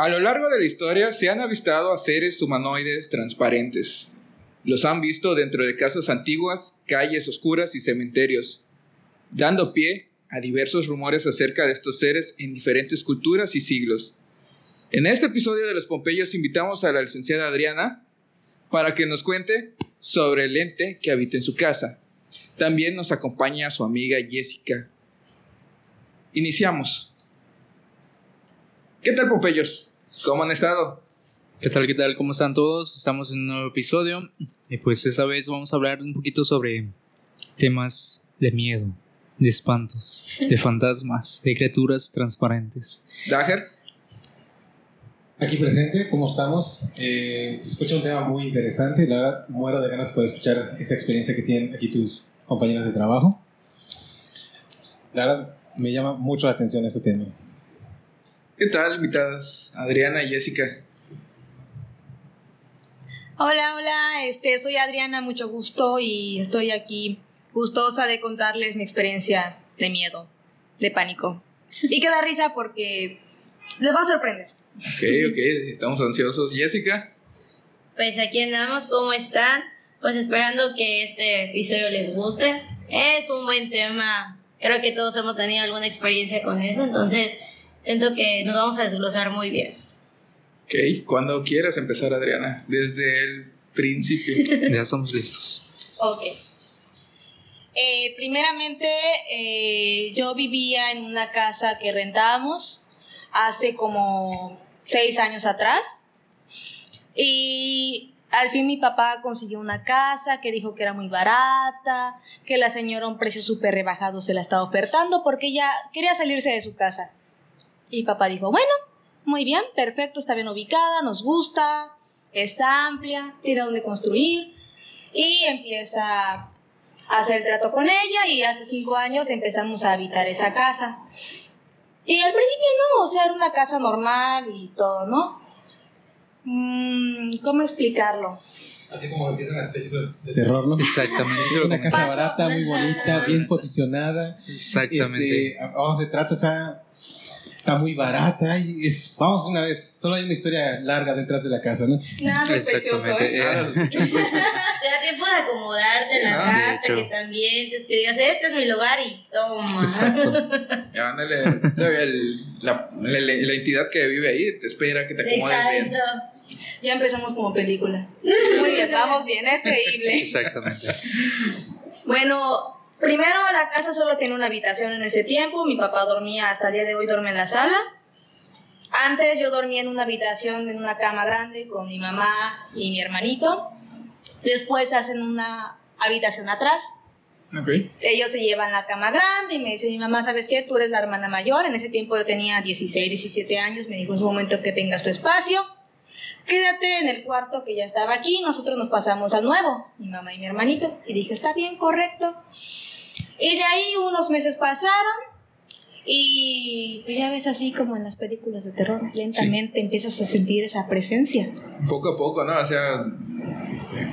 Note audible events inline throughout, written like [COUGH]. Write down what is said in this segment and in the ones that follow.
A lo largo de la historia se han avistado seres humanoides transparentes. Los han visto dentro de casas antiguas, calles oscuras y cementerios, dando pie a diversos rumores acerca de estos seres en diferentes culturas y siglos. En este episodio de Los Pompeyos invitamos a la licenciada Adriana para que nos cuente sobre el ente que habita en su casa. También nos acompaña su amiga Jessica. Iniciamos. ¿Qué tal, Pompeyos? ¿Cómo han estado? ¿Qué tal, qué tal? ¿Cómo están todos? Estamos en un nuevo episodio y pues esta vez vamos a hablar un poquito sobre temas de miedo, de espantos, de fantasmas, de criaturas transparentes. Dager. Aquí presente, ¿cómo estamos? Eh, se escucha un tema muy interesante, la verdad muero de ganas por escuchar esa experiencia que tienen aquí tus compañeros de trabajo. La verdad me llama mucho la atención este tema. ¿Qué tal, invitadas? Adriana y Jessica. Hola, hola, este, soy Adriana, mucho gusto y estoy aquí gustosa de contarles mi experiencia de miedo, de pánico. Y que da risa porque les va a sorprender. Ok, ok, estamos ansiosos. Jessica. Pues aquí andamos, ¿cómo están? Pues esperando que este episodio les guste. Es un buen tema. Creo que todos hemos tenido alguna experiencia con eso, entonces siento que nos vamos a desglosar muy bien. Ok, cuando quieras empezar, Adriana, desde el principio. [LAUGHS] ya estamos listos. Ok. Eh, primeramente, eh, yo vivía en una casa que rentábamos hace como seis años atrás. Y al fin mi papá consiguió una casa que dijo que era muy barata, que la señora a un precio súper rebajado se la estaba ofertando porque ella quería salirse de su casa. Y papá dijo, bueno, muy bien, perfecto, está bien ubicada, nos gusta, es amplia, tiene donde construir. Y empieza a hacer el trato con ella y hace cinco años empezamos a habitar esa casa. Y al principio no, o sea, era una casa normal y todo, ¿no? Mm, ¿Cómo explicarlo? Así como empiezan las películas de terror, ¿no? Exactamente. Una casa barata, muy bonita, bien posicionada. Exactamente. Este, vamos, se trata, esa está muy barata y es, vamos una vez, solo hay una historia larga detrás de la casa, ¿no? Nada sospechoso. Exactamente. ¿eh? Ah, [LAUGHS] Te da tiempo de acomodarte en la de casa, que también, es que digas, este es mi lugar y toma. Exacto. [LAUGHS] Ya, ándale, el- la, la- la entidad que vive ahí te espera que te acomodes bien. Exacto. Ya empezamos como película. Muy bien, vamos bien, es creíble. Exactamente. Bueno, primero la casa solo tiene una habitación en ese tiempo. Mi papá dormía, hasta el día de hoy duerme en la sala. Antes yo dormía en una habitación, en una cama grande con mi mamá y mi hermanito. Después hacen una habitación atrás. Ok. Ellos se llevan la cama grande y me dice mi mamá, ¿sabes qué? Tú eres la hermana mayor. En ese tiempo yo tenía 16, 17 años. Me dijo, es momento que tengas tu espacio. Quédate en el cuarto que ya estaba aquí. Nosotros nos pasamos al nuevo, mi mamá y mi hermanito. Y dije, está bien, correcto. Y de ahí unos meses pasaron. Y pues ya ves así como en las películas de terror, lentamente empiezas a sentir esa presencia. Poco a poco, ¿no? O sea,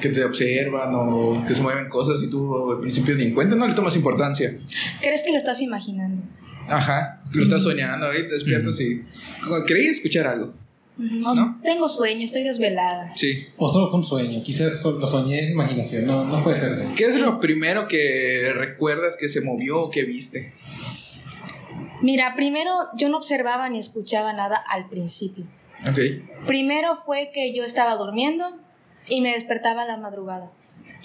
que te observan o que se mueven cosas y tú al principio ni en cuenta, no le tomas importancia. ¿Crees que lo estás imaginando? Ajá, lo estás soñando y te despiertas y creí escuchar algo. No, ¿No? tengo sueño, estoy desvelada. Sí. O solo fue un sueño, quizás lo soñé en imaginación, no, no puede ser eso. ¿Qué es lo primero que recuerdas que se movió o que viste? Mira, primero yo no observaba ni escuchaba nada al principio. Ok. Primero fue que yo estaba durmiendo y me despertaba a la madrugada.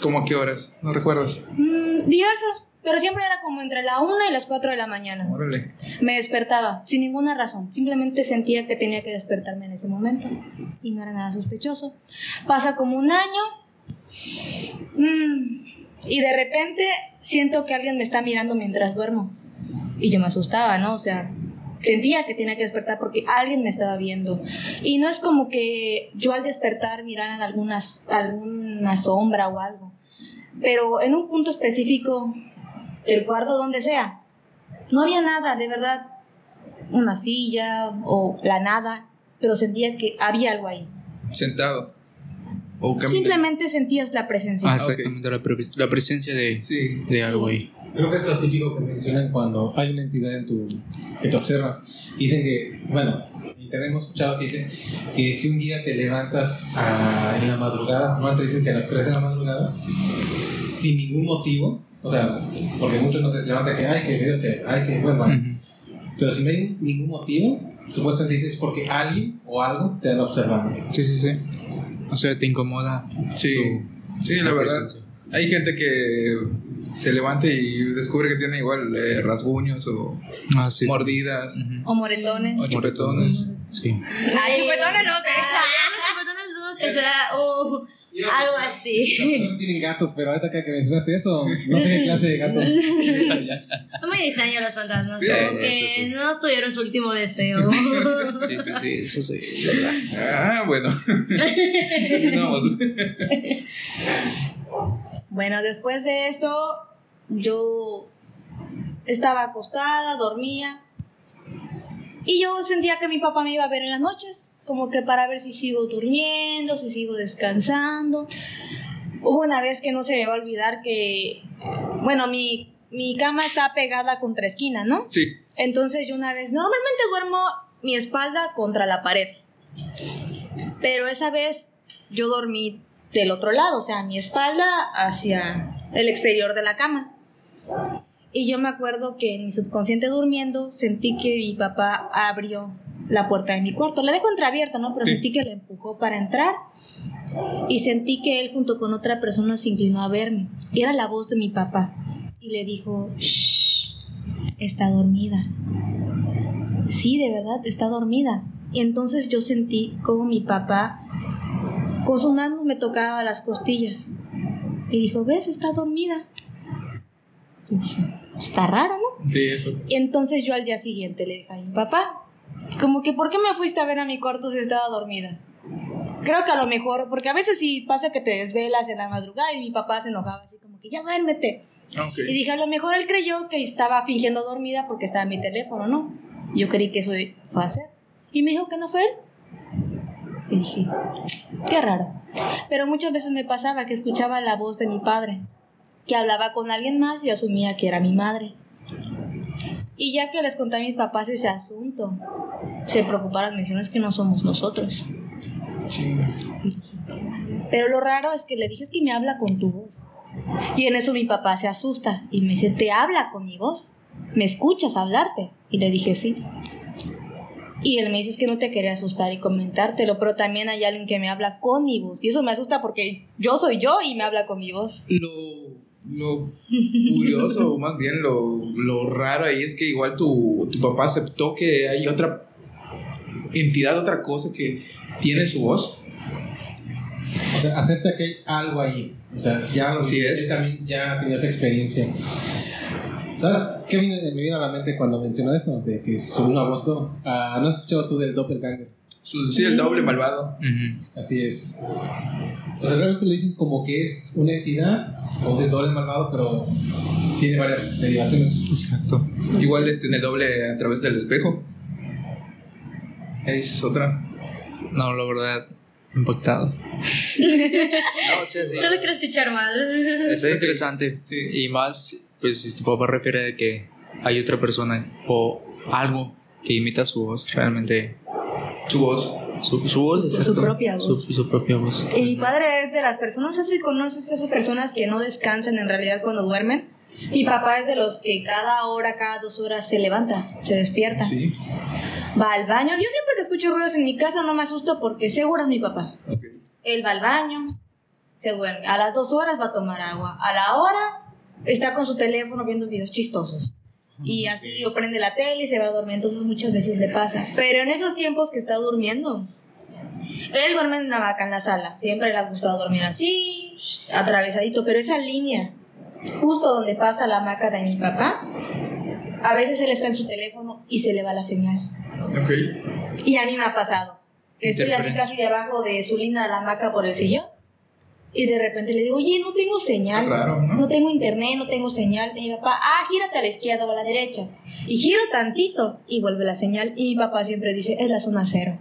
¿Cómo a qué horas? ¿No recuerdas? Mm, diversos, pero siempre era como entre la 1 y las 4 de la mañana. Órale. Me despertaba sin ninguna razón, simplemente sentía que tenía que despertarme en ese momento y no era nada sospechoso. Pasa como un año mm, y de repente siento que alguien me está mirando mientras duermo y yo me asustaba, ¿no? O sea, sentía que tenía que despertar porque alguien me estaba viendo. Y no es como que yo al despertar miraran algunas, alguna sombra o algo, pero en un punto específico del cuarto donde sea, no había nada, de verdad, una silla o la nada, pero sentía que había algo ahí. Sentado. O. Simplemente sentías la presencia. Ah, ok. exactamente, la, pre- la presencia de, Sí. de algo ahí. Creo que es lo típico que mencionan cuando hay una entidad en tu, que te observa. Dicen que, bueno, en internet hemos escuchado que dicen que si un día te levantas a- en la madrugada, no te dicen que a las 3 de la madrugada, sin ningún motivo, o sea, porque muchos no se levantan que, ay, que medio se, ay, que bueno, pero si no hay ningún motivo, supuestamente dices porque alguien o algo te anda observando. Sí, sí, sí. O sea, te incomoda. Sí, su- sí, la verdad. presencia. Hay gente que se levanta y descubre que tiene igual eh, rasguños o Ah, sí. mordidas. O moretones. o moretones. Sí. Ah, chupetones no sé. [LAUGHS] Ah, chupetones dudo que sea uh, algo así. No tienen gatos, pero ahorita que mencionaste eso, no sé qué [LAUGHS] clase de gato. No [LAUGHS] me extraño los fantasmas, Sí, como que sí. no tuvieron su último deseo. Sí, [LAUGHS] sí, sí, eso sí. Ah, bueno. Bueno, después de eso, yo estaba acostada, dormía. Y yo sentía que mi papá me iba a ver en las noches, como que para ver si sigo durmiendo, si sigo descansando. Hubo una vez que no se me va a olvidar que, bueno, mi, mi cama está pegada contra esquina, ¿no? Sí. Entonces yo una vez, normalmente duermo mi espalda contra la pared, pero esa vez yo dormí del otro lado, o sea, mi espalda hacia el exterior de la cama. Y yo me acuerdo que en mi subconsciente durmiendo sentí que mi papá abrió la puerta de mi cuarto. La dejo entreabierta, ¿no? Pero Sí. sentí que la empujó para entrar. Y sentí que él junto con otra persona se inclinó a verme. Y era la voz de mi papá. Y le dijo, Shh, está dormida. Sí, de verdad, está dormida. Y entonces yo sentí como mi papá con su mano me tocaba las costillas. Y dijo, ¿ves? Está dormida. Y dije, está raro, ¿no? Sí, eso. Y entonces yo al día siguiente le dije a mi papá, como que, ¿por qué me fuiste a ver a mi cuarto si estaba dormida? Creo que a lo mejor, porque a veces sí pasa que te desvelas en la madrugada y mi papá se enojaba así como que, ya duérmete. Ah. Y dije, a lo mejor él creyó que estaba fingiendo dormida porque estaba en mi teléfono, ¿no? Yo creí que eso fue a hacer. Y me dijo que no fue él. Y dije, qué raro. Pero muchas veces me pasaba que escuchaba la voz de mi padre, que hablaba con alguien más y yo asumía que era mi madre. Y ya que les conté a mis papás ese asunto, se preocuparon, me dijeron, es que no somos nosotros. Chinga. Pero lo raro es que le dije, es que me habla con tu voz. Y en eso mi papá se asusta y me dice, ¿te habla con mi voz? ¿Me escuchas hablarte? Y le dije, sí. Y él me dice, es que no te quería asustar y comentártelo, pero también hay alguien que me habla con mi voz. Y eso me asusta porque yo soy yo y me habla con mi voz. Lo, lo curioso, o más bien lo, lo raro ahí es que igual tu, tu papá aceptó que hay otra entidad, otra cosa que tiene su voz. O sea, acepta que hay algo ahí. O sea, ya, Así es. también ya tenido esa experiencia. ¿Sabes qué me, me vino a la mente cuando mencionó eso? De que sobre una voz, no. Ah, ¿No has escuchado tú del doppelganger? Su- sí, el doble malvado. Ujú. Así es. O sea, realmente le dicen como que es una entidad, o es doble malvado, pero tiene varias derivaciones. Exacto. Igual este en el doble a través del espejo. Esa es otra. No, la verdad, impactado. [LAUGHS] no, sea, sí. Solo quiero escuchar más. Está interesante. Sí. Y más, pues, si tu papá refiere a que hay otra persona o algo que imita su voz, realmente. Su voz. Su, su voz, Su propia voz. Su, su propia voz. Y mi padre es de las personas, no sé si conoces a esas personas que no descansan en realidad cuando duermen. Mi papá es de los que cada hora, cada dos horas se levanta, se despierta. Sí. Va al baño. Yo siempre que escucho ruidos en mi casa no me asusto porque seguro es mi papá. Ok. Él va al baño, se duerme. A las dos horas va a tomar agua. A la hora está con su teléfono viendo videos chistosos. Y así o prende la tele y se va a dormir, entonces muchas veces le pasa. Pero en esos tiempos que está durmiendo, él duerme en una vaca en la sala. Siempre le ha gustado dormir así, atravesadito. Pero esa línea, justo donde pasa la hamaca de mi papá, a veces él está en su teléfono y se le va la señal. Ok. Y a mí me ha pasado. Estoy así casi debajo de su línea de la hamaca por el sillón. Y de repente le digo, oye, no tengo señal. Raro, ¿no? No tengo internet, no tengo señal. Y mi papá, ah, gírate a la izquierda o a la derecha. Y giro tantito y vuelve la señal. Y mi papá siempre dice, es la zona cero.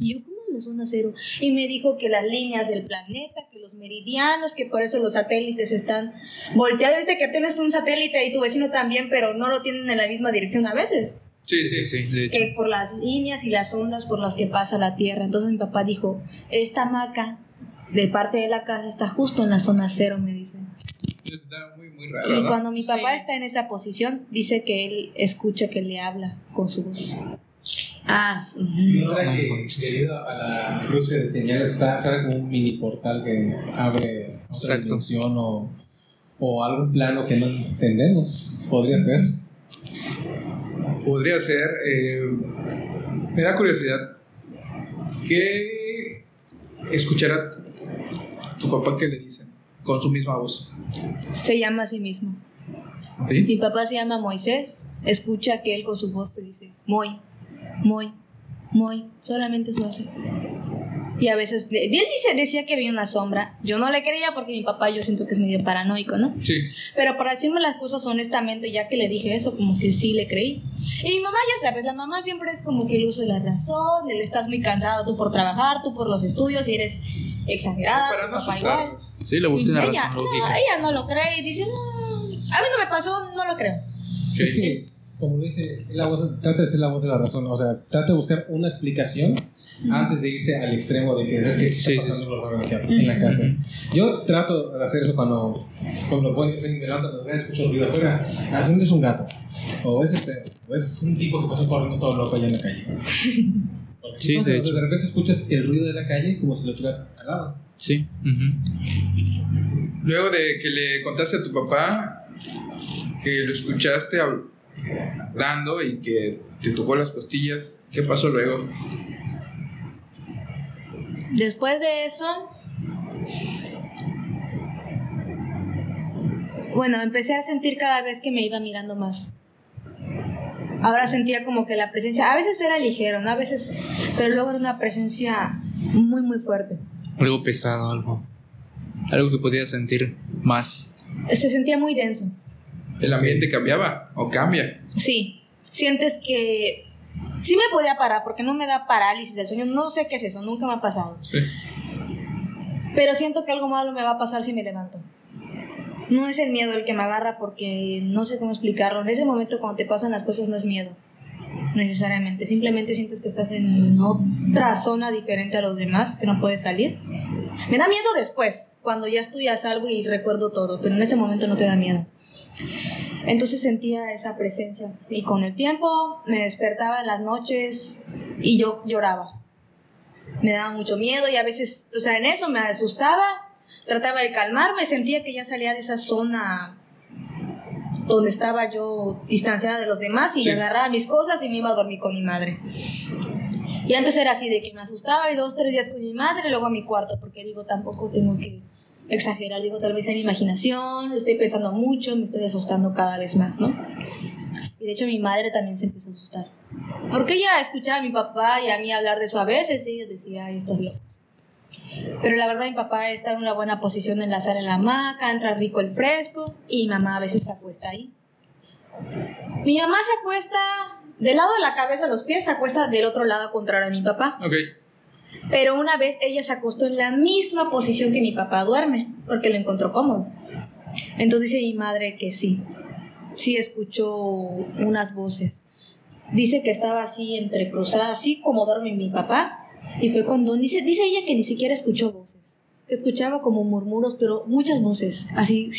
Y yo, ¿cómo es la zona cero? Y me dijo que las líneas del planeta, que los meridianos, que por eso los satélites están volteados. Viste que tienes un satélite y tu vecino también, pero no lo tienen en la misma dirección a veces. Sí, sí, sí. sí. Que por las líneas y las ondas por las que pasa la Tierra. Entonces mi papá dijo, esta hamaca de parte de la casa está justo en la zona cero, me dice. Está muy, muy raro, Y ¿no? cuando mi papá Sí. está en esa posición, dice que él escucha que le habla con su voz. Ah, sí. ¿Y será No, que debido a la cruce de señales está será como un mini portal que abre otra Exacto. dimensión o, o algún plano que no entendemos? Podría ser. Podría ser. eh, me da curiosidad. ¿Qué escuchará tu papá que le dicen? Con su misma voz. Se llama a sí mismo. ¿Sí? Mi papá se llama Moisés. Escucha que él con su voz te dice, Moy, Moy, Moy. Solamente eso hace. Y a veces, él dice, decía que había una sombra. Yo no le creía porque mi papá yo siento que es medio paranoico, ¿no? Sí. Pero para decirme las cosas honestamente, ya que le dije eso, como que sí le creí. Y mi mamá, ya sabes, la mamá siempre es como que el uso de la razón, el estás muy cansado tú por trabajar, tú por los estudios y eres exagerada, Para no asustarlos. Sí, le busca una ella, razón no, lógica. ella no lo cree y dice, no, a mí no me pasó, no lo creo. Es que, como lo dice, es la voz, trata de ser la voz de la razón. O sea, trata de buscar una explicación antes de irse al extremo de que es que Sí, está sí, pasando algo raro en la casa- en la casa. Yo trato de hacer eso cuando, cuando puedo, me levanto, me voy a escuchar ruido afuera. ¿dónde es un gato? O perro. O es un tipo que pasó corriendo todo loco allá en la calle. Sí, de hecho. repente escuchas el ruido de la calle como si lo tuvieras al lado. Sí. Luego de que le contaste a tu papá que lo escuchaste hab- hablando y que te tocó las costillas, ¿qué pasó luego? Después de eso, bueno, empecé a sentir cada vez que me iba mirando más. Ahora sentía como que la presencia, a veces era ligero, ¿no? A veces, pero luego era una presencia muy, muy fuerte. Algo pesado, algo. Algo que podía sentir más. Se sentía muy denso. ¿El ambiente cambiaba o cambia? Sí, sientes que sí me podía parar porque no me da parálisis del sueño, no sé qué es eso, nunca me ha pasado. Sí. Pero siento que algo malo me va a pasar si me levanto. No es el miedo el que me agarra porque no sé cómo explicarlo. En ese momento cuando te pasan las cosas no es miedo, necesariamente. Simplemente sientes que estás en otra zona diferente a los demás, que no puedes salir. Me da miedo después, cuando ya estoy a salvo y recuerdo todo, pero en ese momento no te da miedo. Entonces sentía esa presencia y con el tiempo me despertaba en las noches y yo lloraba me daba mucho miedo y a veces, o sea, en eso me asustaba, trataba de calmarme, sentía que ya salía de esa zona donde estaba yo distanciada de los demás y Sí. agarraba mis cosas y me iba a dormir con mi madre. Y antes era así, de que me asustaba y dos, tres días con mi madre y luego a mi cuarto, porque digo, tampoco tengo que exagerar, digo, tal vez es mi imaginación, estoy pensando mucho, me estoy asustando cada vez más, ¿no? Y de hecho mi madre también se empezó a asustar. Porque ella escuchaba a mi papá y a mí hablar de eso a veces y ella decía, ay, esto es loco. Pero la verdad mi papá está en una buena posición en la sala en la hamaca, entra rico el fresco y mi mamá a veces se acuesta ahí. Mi mamá se acuesta del lado de la cabeza a los pies, se acuesta del otro lado contrario a mi papá. Ok. Pero una vez ella se acostó en la misma posición que mi papá duerme, porque lo encontró cómodo. Entonces dice mi madre que sí, sí escuchó unas voces. Dice que estaba así entrecruzada, así como duerme mi papá. Y fue cuando, dice, dice ella que ni siquiera escuchó voces. Que escuchaba como murmuros, pero muchas voces, así.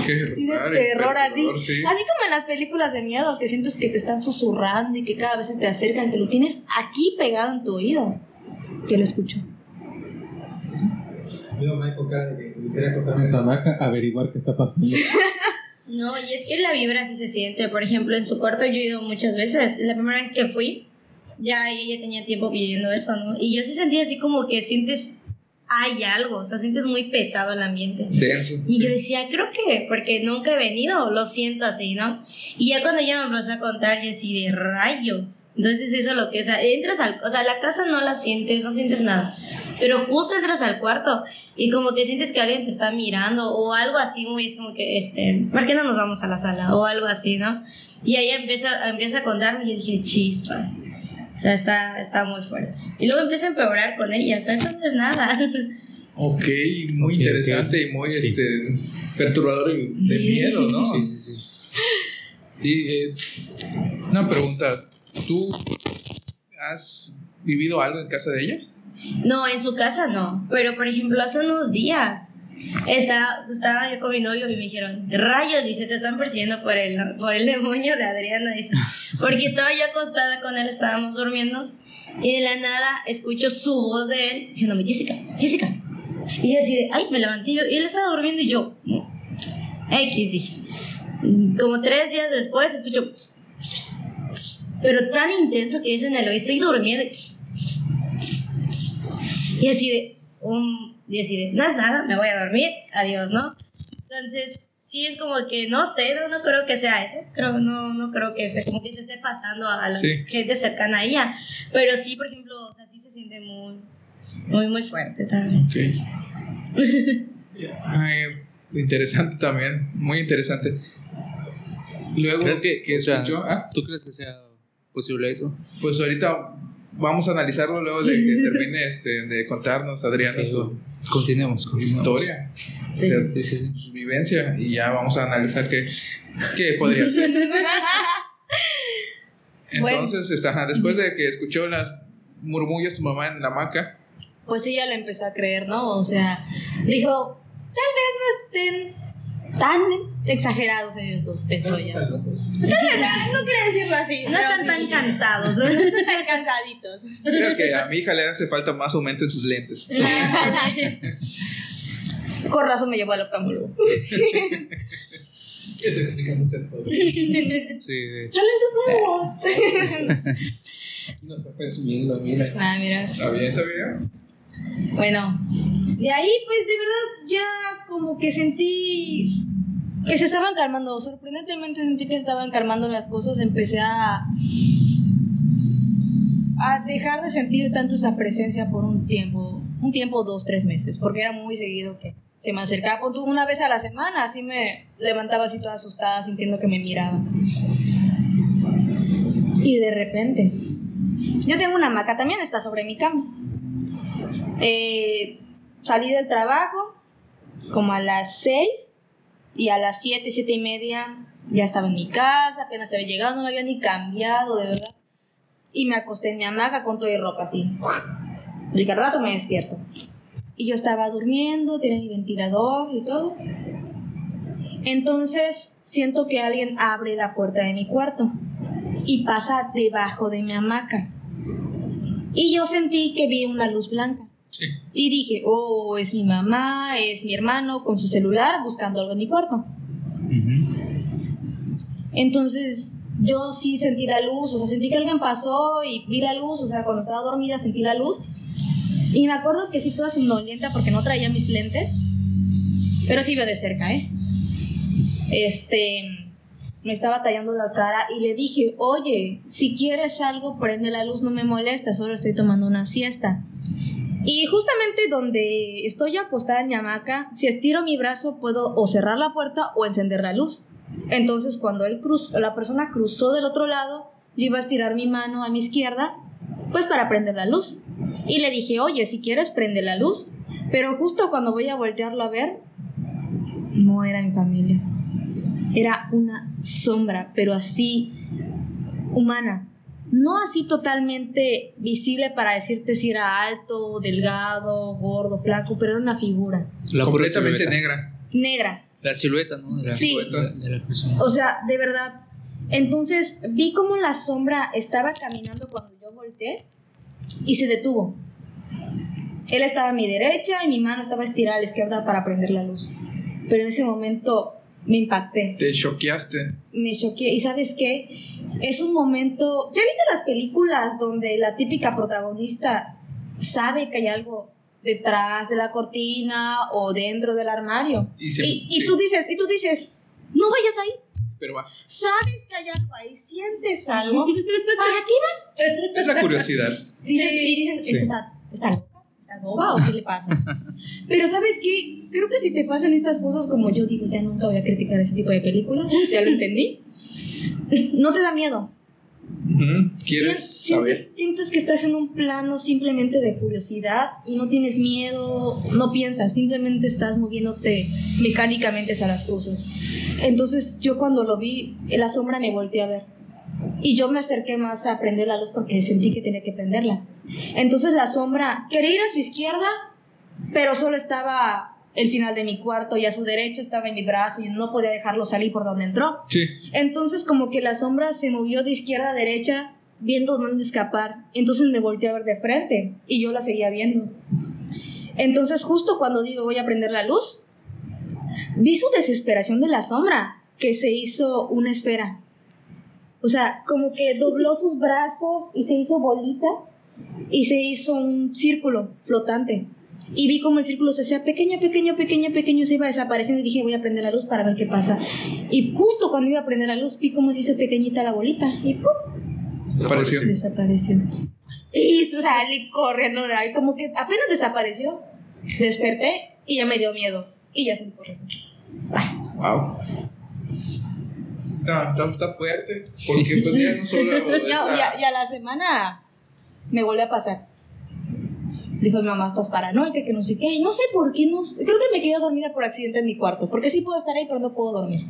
Así de terror, así. sí. Así como en las películas de miedo, que sientes que te están susurrando y que cada vez se te acercan, que lo tienes aquí pegado en tu oído. Que lo escucho. Veo a Michael cara de que me gustaría acostarme en su hamaca, averiguar qué está pasando. [LAUGHS] No, y es que la vibra así se siente. Por ejemplo, en su cuarto yo he ido muchas veces. La primera vez que fui, ya ella tenía tiempo pidiendo eso, ¿no? Y yo sí sentía así como que sientes, hay algo, o sea, sientes muy pesado el ambiente. Denso. Y sí. yo decía, creo que, porque nunca he venido, lo siento así, ¿no? Y ya cuando ella me empezó a contar, yo así de rayos. Entonces eso es lo que es, entras al, o sea, la casa no la sientes, no sientes nada. Pero justo entras al cuarto y como que sientes que alguien te está mirando o algo así, muy, es como que, este, ¿por qué no nos vamos a la sala? O algo así, ¿no? Y ahí empieza, empieza a contarme y yo dije, chispas. O sea, está, está muy fuerte. Y luego empieza a empeorar con ella, o sea, eso no es nada. [LAUGHS] Ok, muy interesante y muy Sí. este, perturbador y de Sí. miedo, ¿no? Sí, sí, sí. Sí, eh, una pregunta. ¿Tú has vivido algo en casa de ella? No, en su casa no. Pero, por ejemplo, hace unos días estaba, estaba yo con mi novio y me dijeron, rayos, dice, te están persiguiendo por el, por el demonio de Adriana, dice. [LAUGHS] Porque estaba yo acostada con él, estábamos durmiendo, y de la nada escucho su voz de él diciéndome, Jessica, Jessica. Y yo así de, ay, me levanté yo, y él estaba durmiendo y yo, X, dije. Como tres días después escucho, pero tan intenso que dice en el oído, estoy durmiendo. Y así de, um, y así de, no es nada, me voy a dormir, adiós, ¿no? Entonces, sí es como que, no sé, no, no creo que sea eso, creo, no, no creo que sea como que se esté pasando a la Sí. gente cercana a ella, pero sí, por ejemplo, o sea, sí se siente muy, muy, muy fuerte también. Ok. [LAUGHS] Ay, interesante también, muy interesante. Luego ¿Crees que, o sea, escuchó, ah, ¿Tú crees que sea posible eso? pues ahorita vamos a analizarlo luego de que termine este, de contarnos Adriana su Continuemos, continuemos. historia, Sí. de Sí, sí, sí. su vivencia y ya vamos a analizar qué, qué podría ser. [LAUGHS] Entonces, está, ajá, después de que escuchó las murmullos tu mamá en la hamaca, Pues ella lo empezó a creer, ¿no? O sea, dijo, tal vez no estén tan exagerados ellos dos, pensó ella. No quiero decirlo así, no [LAUGHS] están tan cansados. [LAUGHS] Están cansaditos. creo que a mi hija le hace falta más aumento en sus lentes. [LAUGHS] Con razón me llevó al oftalmólogo. Eso explica muchas cosas. Sí, de hecho. Son lentes nuevos. No está presumiendo, mira. Ah, mira. ¿Está bien, está bien? Bueno, de ahí pues de verdad ya como que sentí que se estaban calmando, sorprendentemente sentí que estaban calmando las cosas, empecé a a dejar de sentir tanto esa presencia por un tiempo, un tiempo, dos, tres meses, porque era muy seguido que se me acercaba una vez a la semana, así me levantaba así toda asustada sintiendo que me miraba. Y de repente, yo tengo una hamaca, también está sobre mi cama. Eh, salí del trabajo como a las 6 y a las 7, 7 y media ya estaba en mi casa, apenas había llegado, no me había ni cambiado, de verdad. Y me acosté en mi hamaca con toda mi ropa así. Y rato me despierto. Y yo estaba durmiendo, tenía mi ventilador y todo. Entonces siento que alguien abre la puerta de mi cuarto y pasa debajo de mi hamaca. Y yo sentí que vi una luz blanca. Sí. Y dije, oh, es mi mamá, es mi hermano con su celular buscando algo en mi cuarto. Entonces yo sí sentí la luz, o sea, sentí que alguien pasó y vi la luz, o sea, cuando estaba dormida sentí la luz. Y me acuerdo que sí toda somnolienta porque no traía mis lentes, pero sí veo de cerca, ¿eh? Este, me estaba tallando la cara y le dije, oye, si quieres algo, prende la luz, no me molesta, solo estoy tomando una siesta. Y justamente donde estoy acostada en mi hamaca, si estiro mi brazo puedo o cerrar la puerta o encender la luz. Entonces cuando él cruzó, la persona cruzó del otro lado, yo iba a estirar mi mano a mi izquierda, pues para prender la luz. Y le dije, oye, si quieres prende la luz. Pero justo cuando voy a voltearlo a ver, no era mi familia. Era una sombra, pero así humana. No así totalmente visible para decirte si era alto, delgado, gordo, flaco, pero era una figura La Completamente silueta. negra. negra. La silueta, ¿no? De la, Sí. de la persona. O sea, de verdad. Entonces vi como la sombra estaba caminando cuando yo volteé y se detuvo. Él estaba a mi derecha y mi mano estaba estirada a la izquierda para prender la luz. Pero en ese momento me impacté, Te choqueaste. me choqué. ¿Y sabes qué? Es un momento... ¿Ya viste las películas donde la típica protagonista sabe que hay algo detrás de la cortina o dentro del armario? Y se- y, y sí. tú dices, y tú dices, no vayas ahí. Pero va. Sabes que hay algo ahí, sientes algo. [LAUGHS] ¿Para qué vas? Es la curiosidad. Dices, Y dices, Sí. ¿esta está, está loca? ¿Está boba o qué le pasa? [LAUGHS] Pero ¿sabes qué? Creo que si te pasan estas cosas como yo digo, ya nunca voy a criticar ese tipo de películas, [LAUGHS] ya lo entendí. No te da miedo. ¿Quieres saber? Sientes, sientes que estás en un plano simplemente de curiosidad y no tienes miedo, no piensas, simplemente estás moviéndote mecánicamente hacia las cosas. Entonces yo cuando lo vi, la sombra me volteé a ver. Y yo me acerqué más a prender la luz porque sentí que tenía que prenderla. Entonces la sombra quería ir a su izquierda, pero solo estaba el final de mi cuarto y a su derecha estaba en mi brazo y no podía dejarlo salir por donde entró. Sí. Entonces como que la sombra se movió de izquierda a derecha viendo dónde escapar. Entonces me volteé a ver de frente y yo la seguía viendo. Entonces justo cuando digo voy a prender la luz, vi su desesperación de la sombra, que se hizo una esfera. O sea, como que dobló sus brazos y se hizo bolita y se hizo un círculo flotante. Y vi como el círculo se hacía pequeño, pequeño, pequeño, pequeño, se iba desapareciendo y dije voy a prender la luz para ver qué pasa. Y justo cuando iba a prender la luz vi cómo se hizo pequeñita la bolita y ¡pum! Desapareció. desapareció. Y salí corriendo de ahí, como que apenas desapareció. Desperté y ya me dio miedo. Y ya salí corriendo. Wow. No, está, está fuerte. Porque pues ya no solo. [LAUGHS] No, es la- semana me volvió a pasar. Dijo mi mamá, estás paranoica, que no sé qué. Y no sé por qué, no sé. Creo que me quedé dormida por accidente en mi cuarto. Porque sí puedo estar ahí, pero no puedo dormir.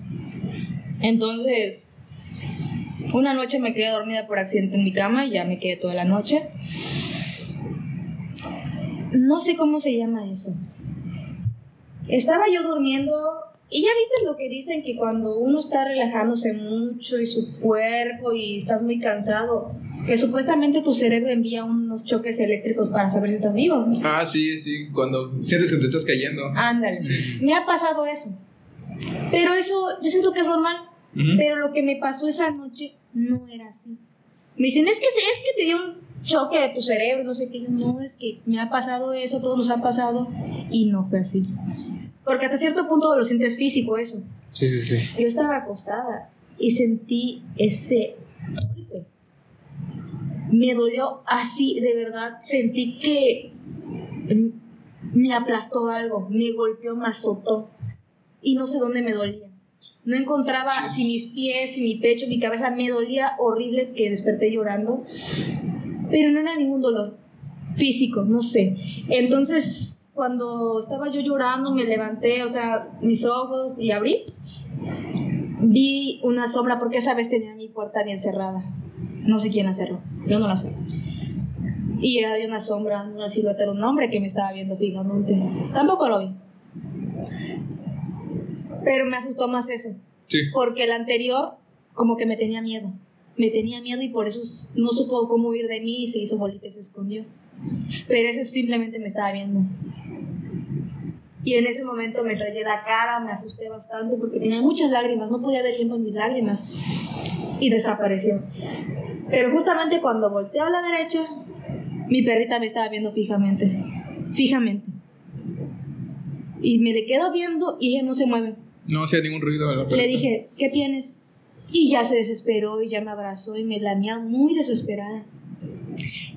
Entonces, una noche me quedé dormida por accidente en mi cama y ya me quedé toda la noche. No sé cómo se llama eso. Estaba yo durmiendo y ya viste lo que dicen que cuando uno está relajándose mucho y su cuerpo y estás muy cansado, que supuestamente tu cerebro envía unos choques eléctricos para saber si estás vivo. Ah, sí, sí. Cuando sientes que te estás cayendo. Ándale. Sí. Me ha pasado eso. Pero eso yo siento que es normal. Ujú. Pero lo que me pasó esa noche no era así. Me dicen, es que, es que te dio un choque de tu cerebro, no sé qué. No, es que me ha pasado eso, todos nos ha pasado. Y no fue así. Porque hasta cierto punto lo sientes físico eso. Sí, sí, sí. Yo estaba acostada y sentí ese golpe. Me dolió así, de verdad. Sentí que me aplastó algo, me golpeó, me azotó. Y no sé dónde me dolía. No encontraba Sí. si mis pies, si mi pecho, mi cabeza. Me dolía horrible que desperté llorando. Pero no era ningún dolor físico, no sé. Entonces, cuando estaba yo llorando, me levanté, o sea, mis ojos y abrí vi una sombra porque esa vez tenía mi puerta bien cerrada. No sé quién hacerlo. Yo no la sé. Y había una sombra, una silueta de un hombre que me estaba viendo fijamente. Tampoco lo vi. Pero me asustó más ese. Sí. Porque el anterior, como que me tenía miedo. Me tenía miedo y por eso no supo cómo huir de mí y se hizo bolita y se escondió. Pero ese simplemente me estaba viendo. Y en ese momento me rayé la cara, me asusté bastante porque tenía muchas lágrimas, no podía ver bien por mis lágrimas. Y desapareció. Pero justamente cuando volteé a la derecha, mi perrita me estaba viendo fijamente. Fijamente. Y me le quedo viendo y ella no se mueve. No hacía ningún ruido. la Le dije, ¿qué tienes? Y ya se desesperó y ya me abrazó y me lamía muy desesperada.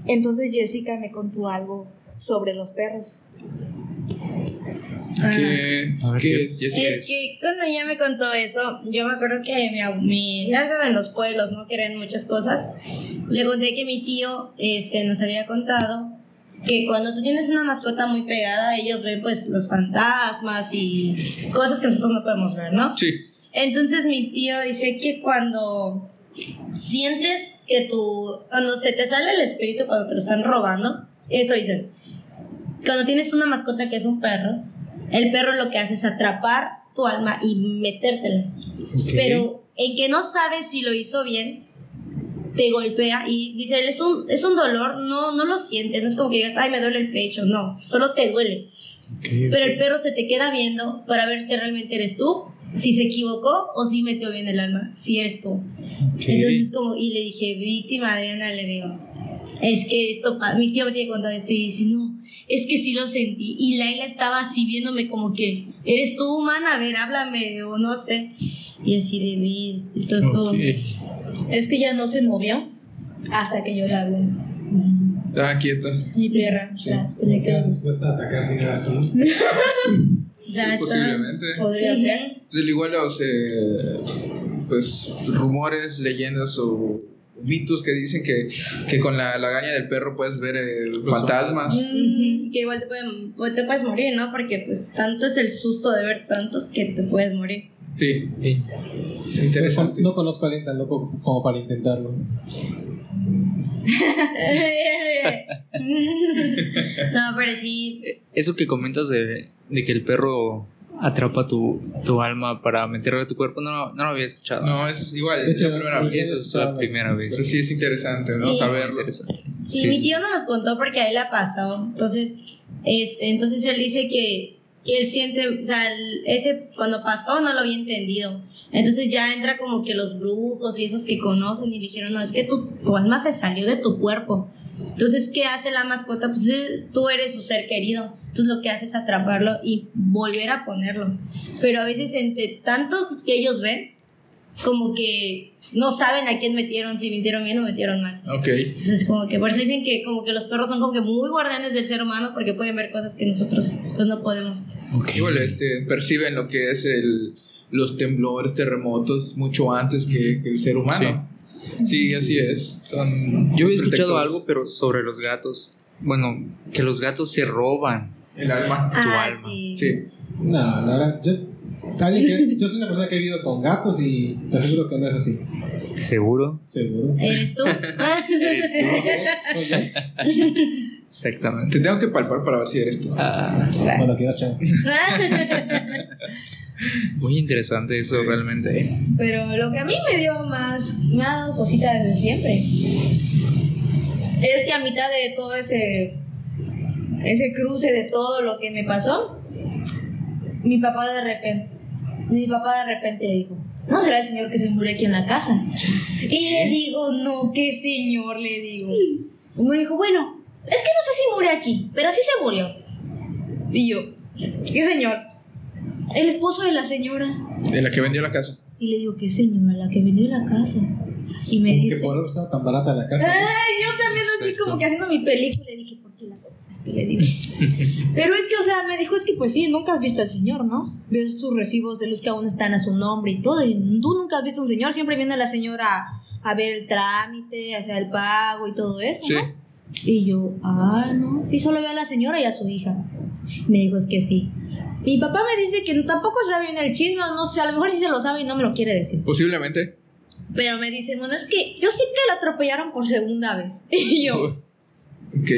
Entonces Jessica me contó algo sobre los perros. ¿Qué, A ver, qué ¿qué? es? Jessica, Es que cuando ella me contó eso, yo me acuerdo que mi, mi ya saben los pueblos, ¿no? Creen muchas cosas. Le conté que mi tío este, nos había contado que cuando tú tienes una mascota muy pegada, ellos ven pues los fantasmas y cosas que nosotros no podemos ver, ¿no? Sí. Entonces mi tío dice que cuando sientes que tu, cuando se te sale el espíritu cuando te lo están robando, eso dicen. Cuando tienes una mascota que es un perro, el perro lo que hace es atrapar tu alma y metértela. Pero en que no sabes si lo hizo bien, te golpea y dice, es un, es un dolor, no, no lo sientes, no es como que digas, ay, me duele el pecho, no, solo te duele. Pero el perro se te queda viendo para ver si realmente eres tú, si se equivocó o si metió bien el alma, si eres tú. Entonces como, y le dije, víctima Adriana, le digo, es que esto, pa- mi tío me tiene contado esto y dice, no, es que sí lo sentí. Y Laila estaba así viéndome como que, eres tú humana, a ver, háblame, o no sé. Y así de, "Vis, esto es todo. Es que ya no se movió hasta que yo la hablé. Ah, quieta. Mi perra, o sea, se me quedó. dispuesta a atacar sin eras [LAUGHS] Posiblemente. Podría ser. Pues, al igual los eh, pues, rumores, leyendas o mitos que dicen que, que con la lagaña del perro puedes ver eh, fantasmas. Que igual te, pueden- te puedes morir, ¿no? Porque pues tanto es el susto de ver tantos que te puedes morir. Sí, Sí. interesante. No conozco a alguien tan loco como para intentarlo. [LAUGHS] [LAUGHS] no, pero sí, Eso que comentas de, de que el perro atrapa tu, tu alma para meterlo a tu cuerpo, no, no lo había escuchado. No, eso es igual, De es la hecho, primera mi- vez. Eso es la primera vez. Pero sí es interesante, ¿no? Sí. Saberlo. Interesante. Sí, Sí, mi sí, tío no nos contó porque a él la pasó. Entonces, este, entonces él dice que, que él siente, o sea, el- ese cuando pasó no lo había entendido. Entonces ya entra como que los brujos y esos que conocen y le dijeron, no, es que tu, tu alma se salió de tu cuerpo. Entonces, ¿qué hace la mascota? Pues eh, tú eres su ser querido. Entonces lo que hace es atraparlo y volver a ponerlo. Pero a veces entre tantos que ellos ven, como que no saben a quién metieron, si metieron bien o metieron mal. Ok. Entonces, como que por eso dicen que como que los perros son como que muy guardianes del ser humano porque pueden ver cosas que nosotros pues no podemos. Ok. Igual este, perciben lo que es el, los temblores, terremotos mucho antes que, que el ser humano. Sí, así es. Son Yo había escuchado algo, pero sobre los gatos. Bueno, que los gatos se roban. El alma. ah, alma. sí. Sí. No, la verdad, yo, que- yo soy una persona que ha vivido con gatos y te aseguro que no es así. ¿Seguro? Seguro. ¿Eres tú? [LAUGHS] Eres tú. Soy yo. Exactamente. Te tengo que palpar para ver si eres tú. Ah, Bueno, quiero chavo. [LAUGHS] [LAUGHS] muy interesante eso realmente. ¿eh? Pero lo que a mí me dio más, me ha dado cosita desde siempre. Es que a mitad de todo ese, ese cruce de todo lo que me pasó, mi papá de repente, mi papá de repente dijo, ¿no será el señor que se murió aquí en la casa? Y le digo, no, ¿qué señor? Le digo. Y me dijo, bueno, es que no sé si murió aquí, pero sí se murió. Y yo, ¿qué señor? El esposo de la señora. De la que vendió la casa. Y le digo, ¿qué señora? La que vendió la casa. Y me Que dice, por algo estaba tan barata la casa. ay, yo también así como que haciendo mi película. Le dije, ¿por qué la compraste? Le digo. [LAUGHS] Pero es que, o sea, me dijo, es que pues sí, nunca has visto al señor, ¿no? Ves sus recibos de luz que aún están a su nombre y todo. Y tú nunca has visto a un señor. Siempre viene la señora a ver el trámite, hacer el pago y todo eso, Sí. ¿no? Y yo, ah, no, sí, solo veo a la señora y a su hija. Me dijo, es que sí. Mi papá me dice que tampoco sabe bien el chisme, o no sé, a lo mejor sí se lo sabe y no me lo quiere decir. Posiblemente. Pero me dice, bueno, es que yo sí que lo atropellaron por segunda vez. [LAUGHS] Y yo, Ok.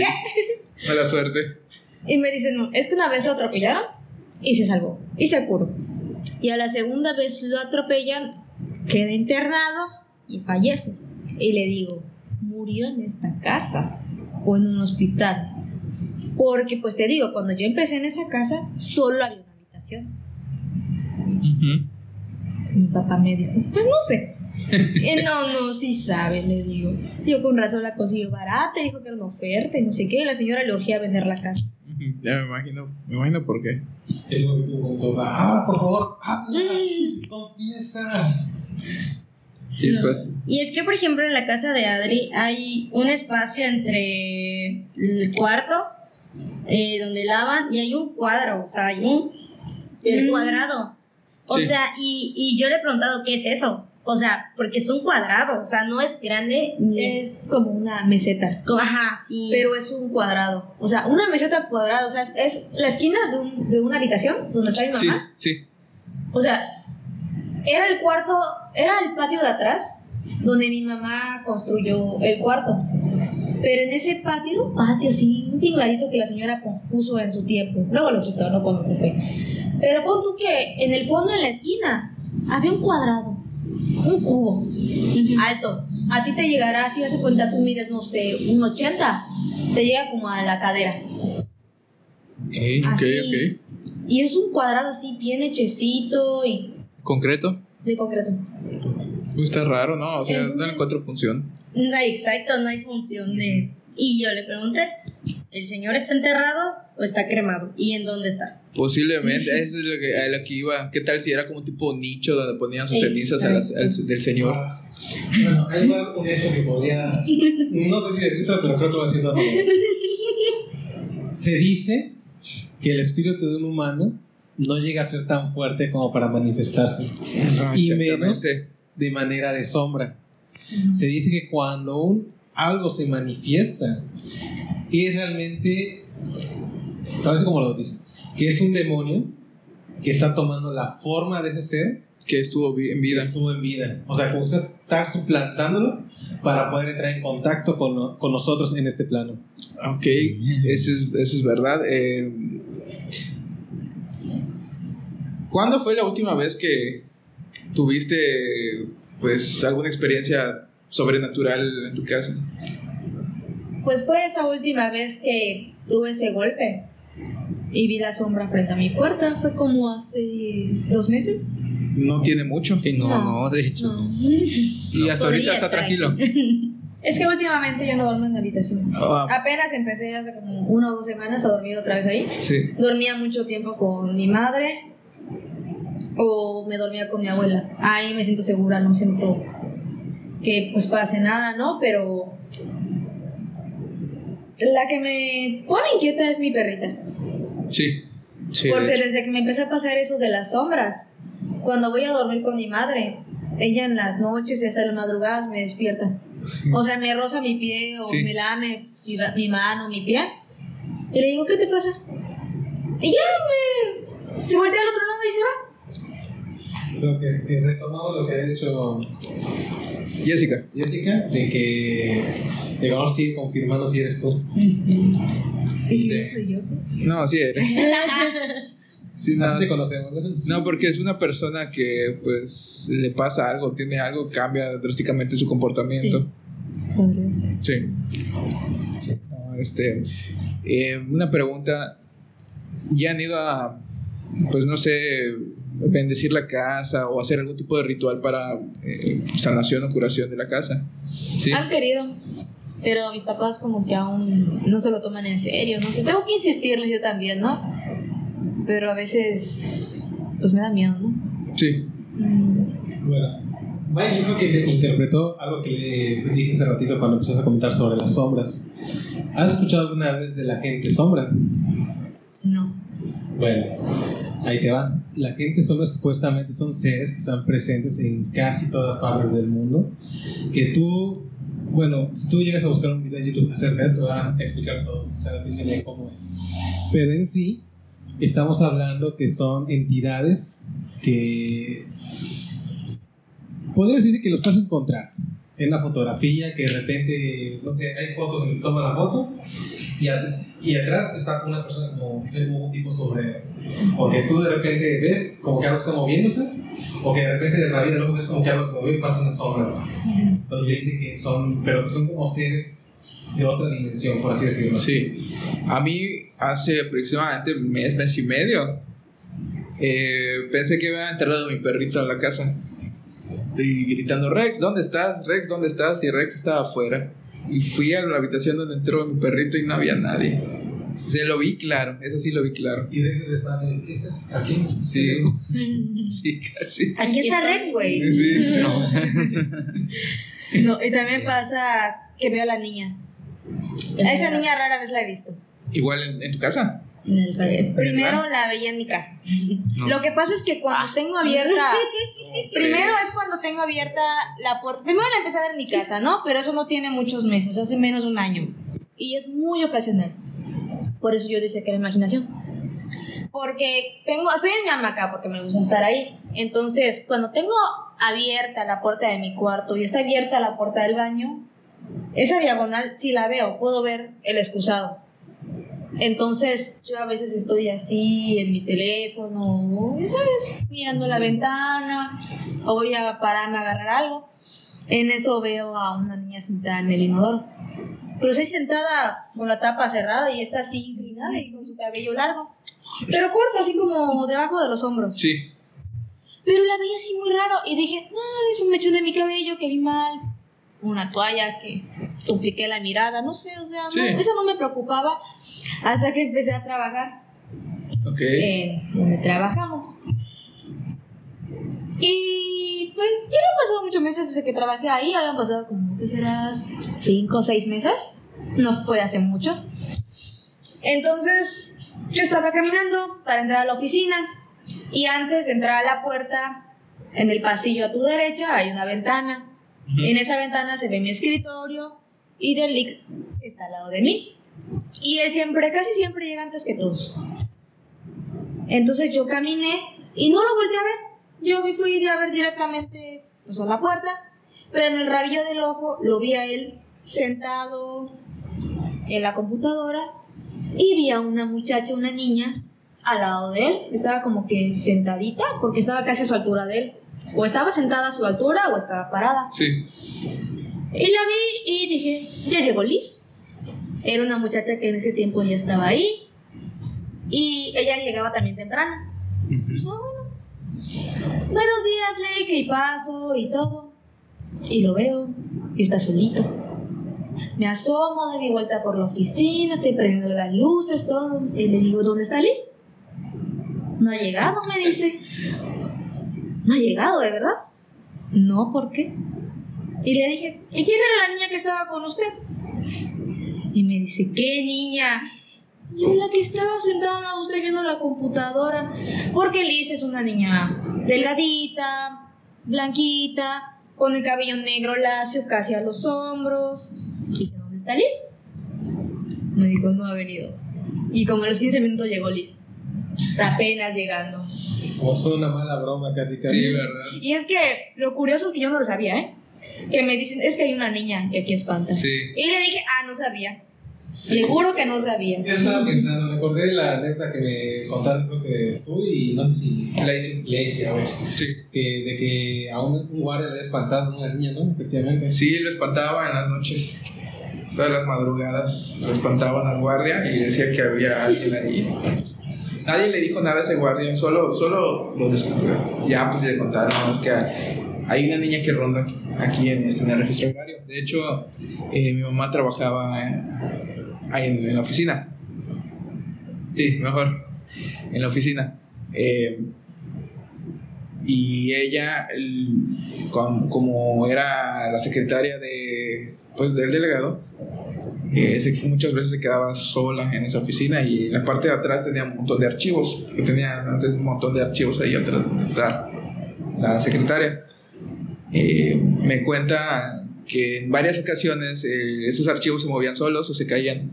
Mala suerte. y me dice, no, es que una vez lo atropellaron y se salvó, y se curó. Y a la segunda vez lo atropellan, queda internado y fallece. Y le digo, murió en esta casa o en un hospital. Porque, pues te digo, cuando yo empecé en esa casa, solo había una habitación. Mi papá me dijo, pues no sé. Eh, no, no, sí sabe, le digo. Yo con razón la consiguió barata, dijo que era una oferta y no sé qué. y La señora le urgía vender la casa. Ya me imagino. Me imagino por qué. Es lo que. Ah, por favor, habla. Confiesa. Y después. Y es que, por ejemplo, en la casa de Adri hay un espacio entre el cuarto eh, donde lavan y hay un cuadro, o sea, hay un el Mm. cuadrado. O Sí. sea, y, y yo le he preguntado qué es eso. O sea, porque es un cuadrado, o sea, no es grande ni es. Es como una meseta. Ajá, sí. Pero es un cuadrado. O sea, una meseta cuadrada. O sea, es, es la esquina de, un- de una habitación donde está mi Sí, mamá. sí. O sea, era el cuarto, era el patio de atrás donde mi mamá construyó el cuarto. Pero en ese patio, era un patio así, un tingladito que la señora puso en su tiempo. Luego lo quitó, no cuando se fue. Pero pon tú que en el fondo, en la esquina, había un cuadrado, un cubo. alto. A ti te llegará, si hace cuenta, tú mides, no sé, un 80, te llega como a la cadera. Ok. Ok, Así. ok. Y es un cuadrado así, bien hechecito y ¿Concreto? de concreto. Uy, Está raro, ¿no? O sea, no encuentro función. No, exacto, no hay función de... Y yo le pregunté, ¿el señor está enterrado o está cremado? ¿Y en dónde está? Posiblemente, eso es lo que, a lo que iba. ¿Qué tal si era como un tipo nicho donde ponían sus Exacto. cenizas a las- al- del señor? Ah, Bueno, hay un hecho que podría. No sé si decirlo, pero creo que lo a. Se dice que el espíritu de un humano no llega a ser tan fuerte como para manifestarse, Ah, y menos de manera de sombra. Se dice que cuando un, algo se manifiesta, es realmente, parece como lo dicen, que es un demonio que está tomando la forma de ese ser Que estuvo en vida. estuvo en vida. O sea, como estás suplantándolo para poder entrar en contacto con, con nosotros en este plano. Ok, eso es, eso es verdad. Eh, ¿Cuándo fue la última vez que tuviste pues alguna experiencia sobrenatural en tu casa? Pues fue esa última vez que tuve ese golpe y vi la sombra frente a mi puerta. Fue como hace dos meses. No tiene mucho. Sí, no, No. no, de hecho. No. Y hasta ahorita está tranquilo. [LAUGHS] Es que últimamente ya no duermo en la habitación. Ah, Apenas empecé hace como una o dos semanas a dormir otra vez ahí. sí. Dormía mucho tiempo con mi madre o me dormía con mi abuela. Ahí me siento segura, no siento que pues pase nada, ¿no? Pero la que me pone inquieta es mi perrita. Sí. Sí, Porque desde que me empezó a pasar eso de las sombras, cuando voy a dormir con mi madre, ella en las noches y hasta las madrugadas me despierta. O sea, me roza mi pie o Sí. me lame mi, mi mano, mi pie. Y le digo, ¿qué te pasa? Y ya me... Se voltea al otro lado y se va. Lo que eh, retomamos lo que ha dicho Jessica. Jessica, de que de vamos a ir confirmando si eres tú. Y si Sí. no soy yo. No, [LAUGHS] sí eres. Sí, no, te conocemos. ¿no? porque es una persona que pues le pasa algo, tiene algo, cambia drásticamente su comportamiento. Sí. Sí. No, este, eh, una pregunta. ¿Ya han ido a, pues no sé, bendecir la casa o hacer algún tipo de ritual para eh, sanación o curación de la casa? Sí. Han querido, pero mis papás como que aún no se lo toman en serio, no sé. Tengo que insistirles yo también, ¿no? Pero a veces, pues me da miedo, ¿no? Sí. Mm, Bueno, Mike, yo creo que te interpretó algo que le dije hace ratito cuando empezaste a comentar sobre las sombras. ¿Has escuchado alguna vez de la gente sombra? No. Bueno, ahí te va. La gente sombra supuestamente son seres que están presentes en casi todas partes del mundo. Que tú, bueno, si tú llegas a buscar un video en YouTube acerca de esto, te va a explicar todo. O sea, no te enseña cómo es. Pero en sí, estamos hablando que son entidades que. Podría decirse que los puedes encontrar en la fotografía, que de repente, no sé, hay fotos donde toman la foto y, at- y atrás está una persona como, como un tipo sombrero. O que tú de repente ves como que algo está moviéndose, o que de repente de la vida luego ves como que algo se movió y pasa una sombra. Entonces dice que son, pero que son como seres de otra dimensión, por así decirlo. Sí. A mí hace aproximadamente mes, mes y medio, eh, pensé que había enterrado a mi perrito en la casa. Y gritando, Rex, ¿dónde estás? Rex, ¿dónde estás? Y Rex estaba afuera. Y fui a la habitación donde entró mi perrito y no había nadie. Se lo vi claro, eso sí lo vi claro. Y de de padre, ¿qué está aquí? Sí, sí, [LAUGHS] casi. Aquí está Rex, güey. Sí. [LAUGHS] No, y también pasa que veo a la niña. A esa niña rara vez la he visto. Igual en, en tu casa. En el radio. Primero la veía en mi casa. No. Lo que pasa es que cuando tengo abierta. [LAUGHS] primero es cuando tengo abierta la puerta. Primero la empecé a ver en mi casa, ¿no? Pero eso no tiene muchos meses, hace menos de un año. Y es muy ocasional. Por eso yo decía que era imaginación. Porque tengo, estoy en mi hamaca porque me gusta estar ahí. Entonces, cuando tengo abierta la puerta de mi cuarto y está abierta la puerta del baño, esa diagonal, si la veo, puedo ver el excusado. Entonces, yo a veces estoy así en mi teléfono, ya ¿sabes? Mirando la ventana, o voy a pararme a agarrar algo. En eso veo a una niña sentada en el inodoro. Pero sí sentada con la tapa cerrada y está así inclinada y con su cabello largo. Pero corto, así como debajo de los hombros. Sí. Pero la veía así muy raro y dije, ah, es un mechón de mi cabello que vi mal. Una toalla que dupliqué la mirada, no sé, o sea, no- Sí. eso no me preocupaba hasta que empecé a trabajar Ok. en donde trabajamos. Y pues ya habían pasado muchos meses desde que trabajé ahí, habían pasado como, ¿qué será? Cinco o seis meses. No fue hace mucho. Entonces, yo estaba caminando para entrar a la oficina y antes de entrar a la puerta, en el pasillo a tu derecha hay una ventana. En esa ventana se ve mi escritorio y Delic está al lado de mí. Y él siempre, casi siempre llega antes que todos. Entonces yo caminé y no lo volteé a ver. Yo me fui a ver directamente pues, a la puerta, pero en el rabillo del ojo lo vi a él sentado en la computadora y vi a una muchacha, una niña, al lado de él. Estaba como que sentadita porque estaba casi a su altura de él. O estaba sentada a su altura o estaba parada. Sí. Y la vi y dije, ya llegó Liz. Era una muchacha que en ese tiempo ya estaba ahí. Y ella llegaba también temprano. Dije, "Ah, bueno. Buenos días, Lake, y paso y todo. Y lo veo, y está solito. Me asomo, doy mi vuelta por la oficina, estoy prendiendo las luces, todo. Y le digo, ¿dónde está Liz? No ha llegado, me dice. No ha llegado, ¿de verdad? No, ¿por qué? Y le dije, ¿y quién era la niña que estaba con usted? Y dice, ¿qué niña? Yo la que estaba sentada usted viendo la computadora. Porque Liz es una niña delgadita, blanquita, con el cabello negro lacio casi a los hombros. Dije, ¿dónde está Liz? Me dijo, no ha venido. Y como a los 15 minutos llegó Liz. Está apenas llegando. Como fue una mala broma casi casi. Sí, ¿verdad? Y es que lo curioso es que yo no lo sabía, ¿eh? Que me dicen, es que hay una niña que aquí espanta. Sí. Y le dije, ah, no sabía. Le juro que no sabía. Yo estaba pensando, me acordé de la anécdota que me contaron, creo que tú y no sé si Lacey. Lacey, a ver, Sí. que, de que a un, un guardia le había espantado a una niña, ¿no? Efectivamente. Sí, lo espantaba en las noches. Todas las madrugadas lo espantaban al guardia y decía que había alguien ahí. Nadie le dijo nada a ese guardia, solo, solo lo descubrió. Ya, pues le contaron, "No, es que hay una niña que ronda aquí en, este, en el registro agrario. De hecho, eh, mi mamá trabajaba eh, en, en la oficina. Sí, mejor, en la oficina. Eh, y ella, el- com- como era la secretaria de, pues, del delegado, eh, se- muchas veces se quedaba sola en esa oficina y en la parte de atrás tenía un montón de archivos, que tenía antes un montón de archivos ahí atrás, o sea, la secretaria. Eh, me cuenta que en varias ocasiones eh, esos archivos se movían solos o se caían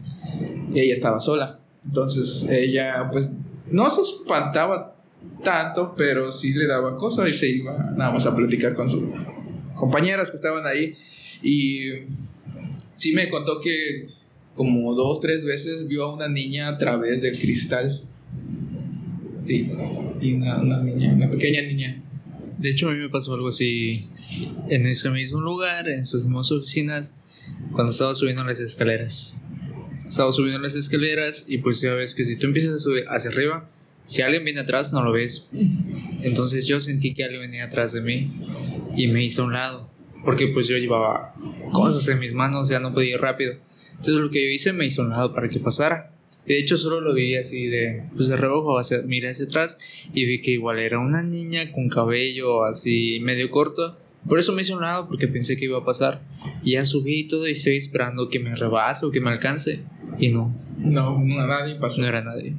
y ella estaba sola. Entonces ella pues no se espantaba tanto, pero sí le daba cosas y se iba nada más a platicar con sus compañeras que estaban ahí. Y sí me contó que como dos, tres veces vio a una niña a través del cristal. Sí, y una, una niña, una pequeña niña. De hecho, a mí me pasó algo así en ese mismo lugar, en esas mismas oficinas, cuando estaba subiendo las escaleras. Estaba subiendo las escaleras y pues ya ves que si tú empiezas a subir hacia arriba, si alguien viene atrás no lo ves. Entonces yo sentí que alguien venía atrás de mí y me hice a un lado, porque pues yo llevaba cosas en mis manos, ya no podía ir rápido. Entonces lo que yo hice me hice a un lado para que pasara. Y de hecho solo lo vi así de, pues de reojo, hacia, miré hacia atrás y vi que igual era una niña con cabello así medio corto. Por eso me hice a un lado porque pensé que iba a pasar. Y ya subí y todo y estoy esperando que me rebase o que me alcance. Y no, No, no nadie pasó. no era nadie.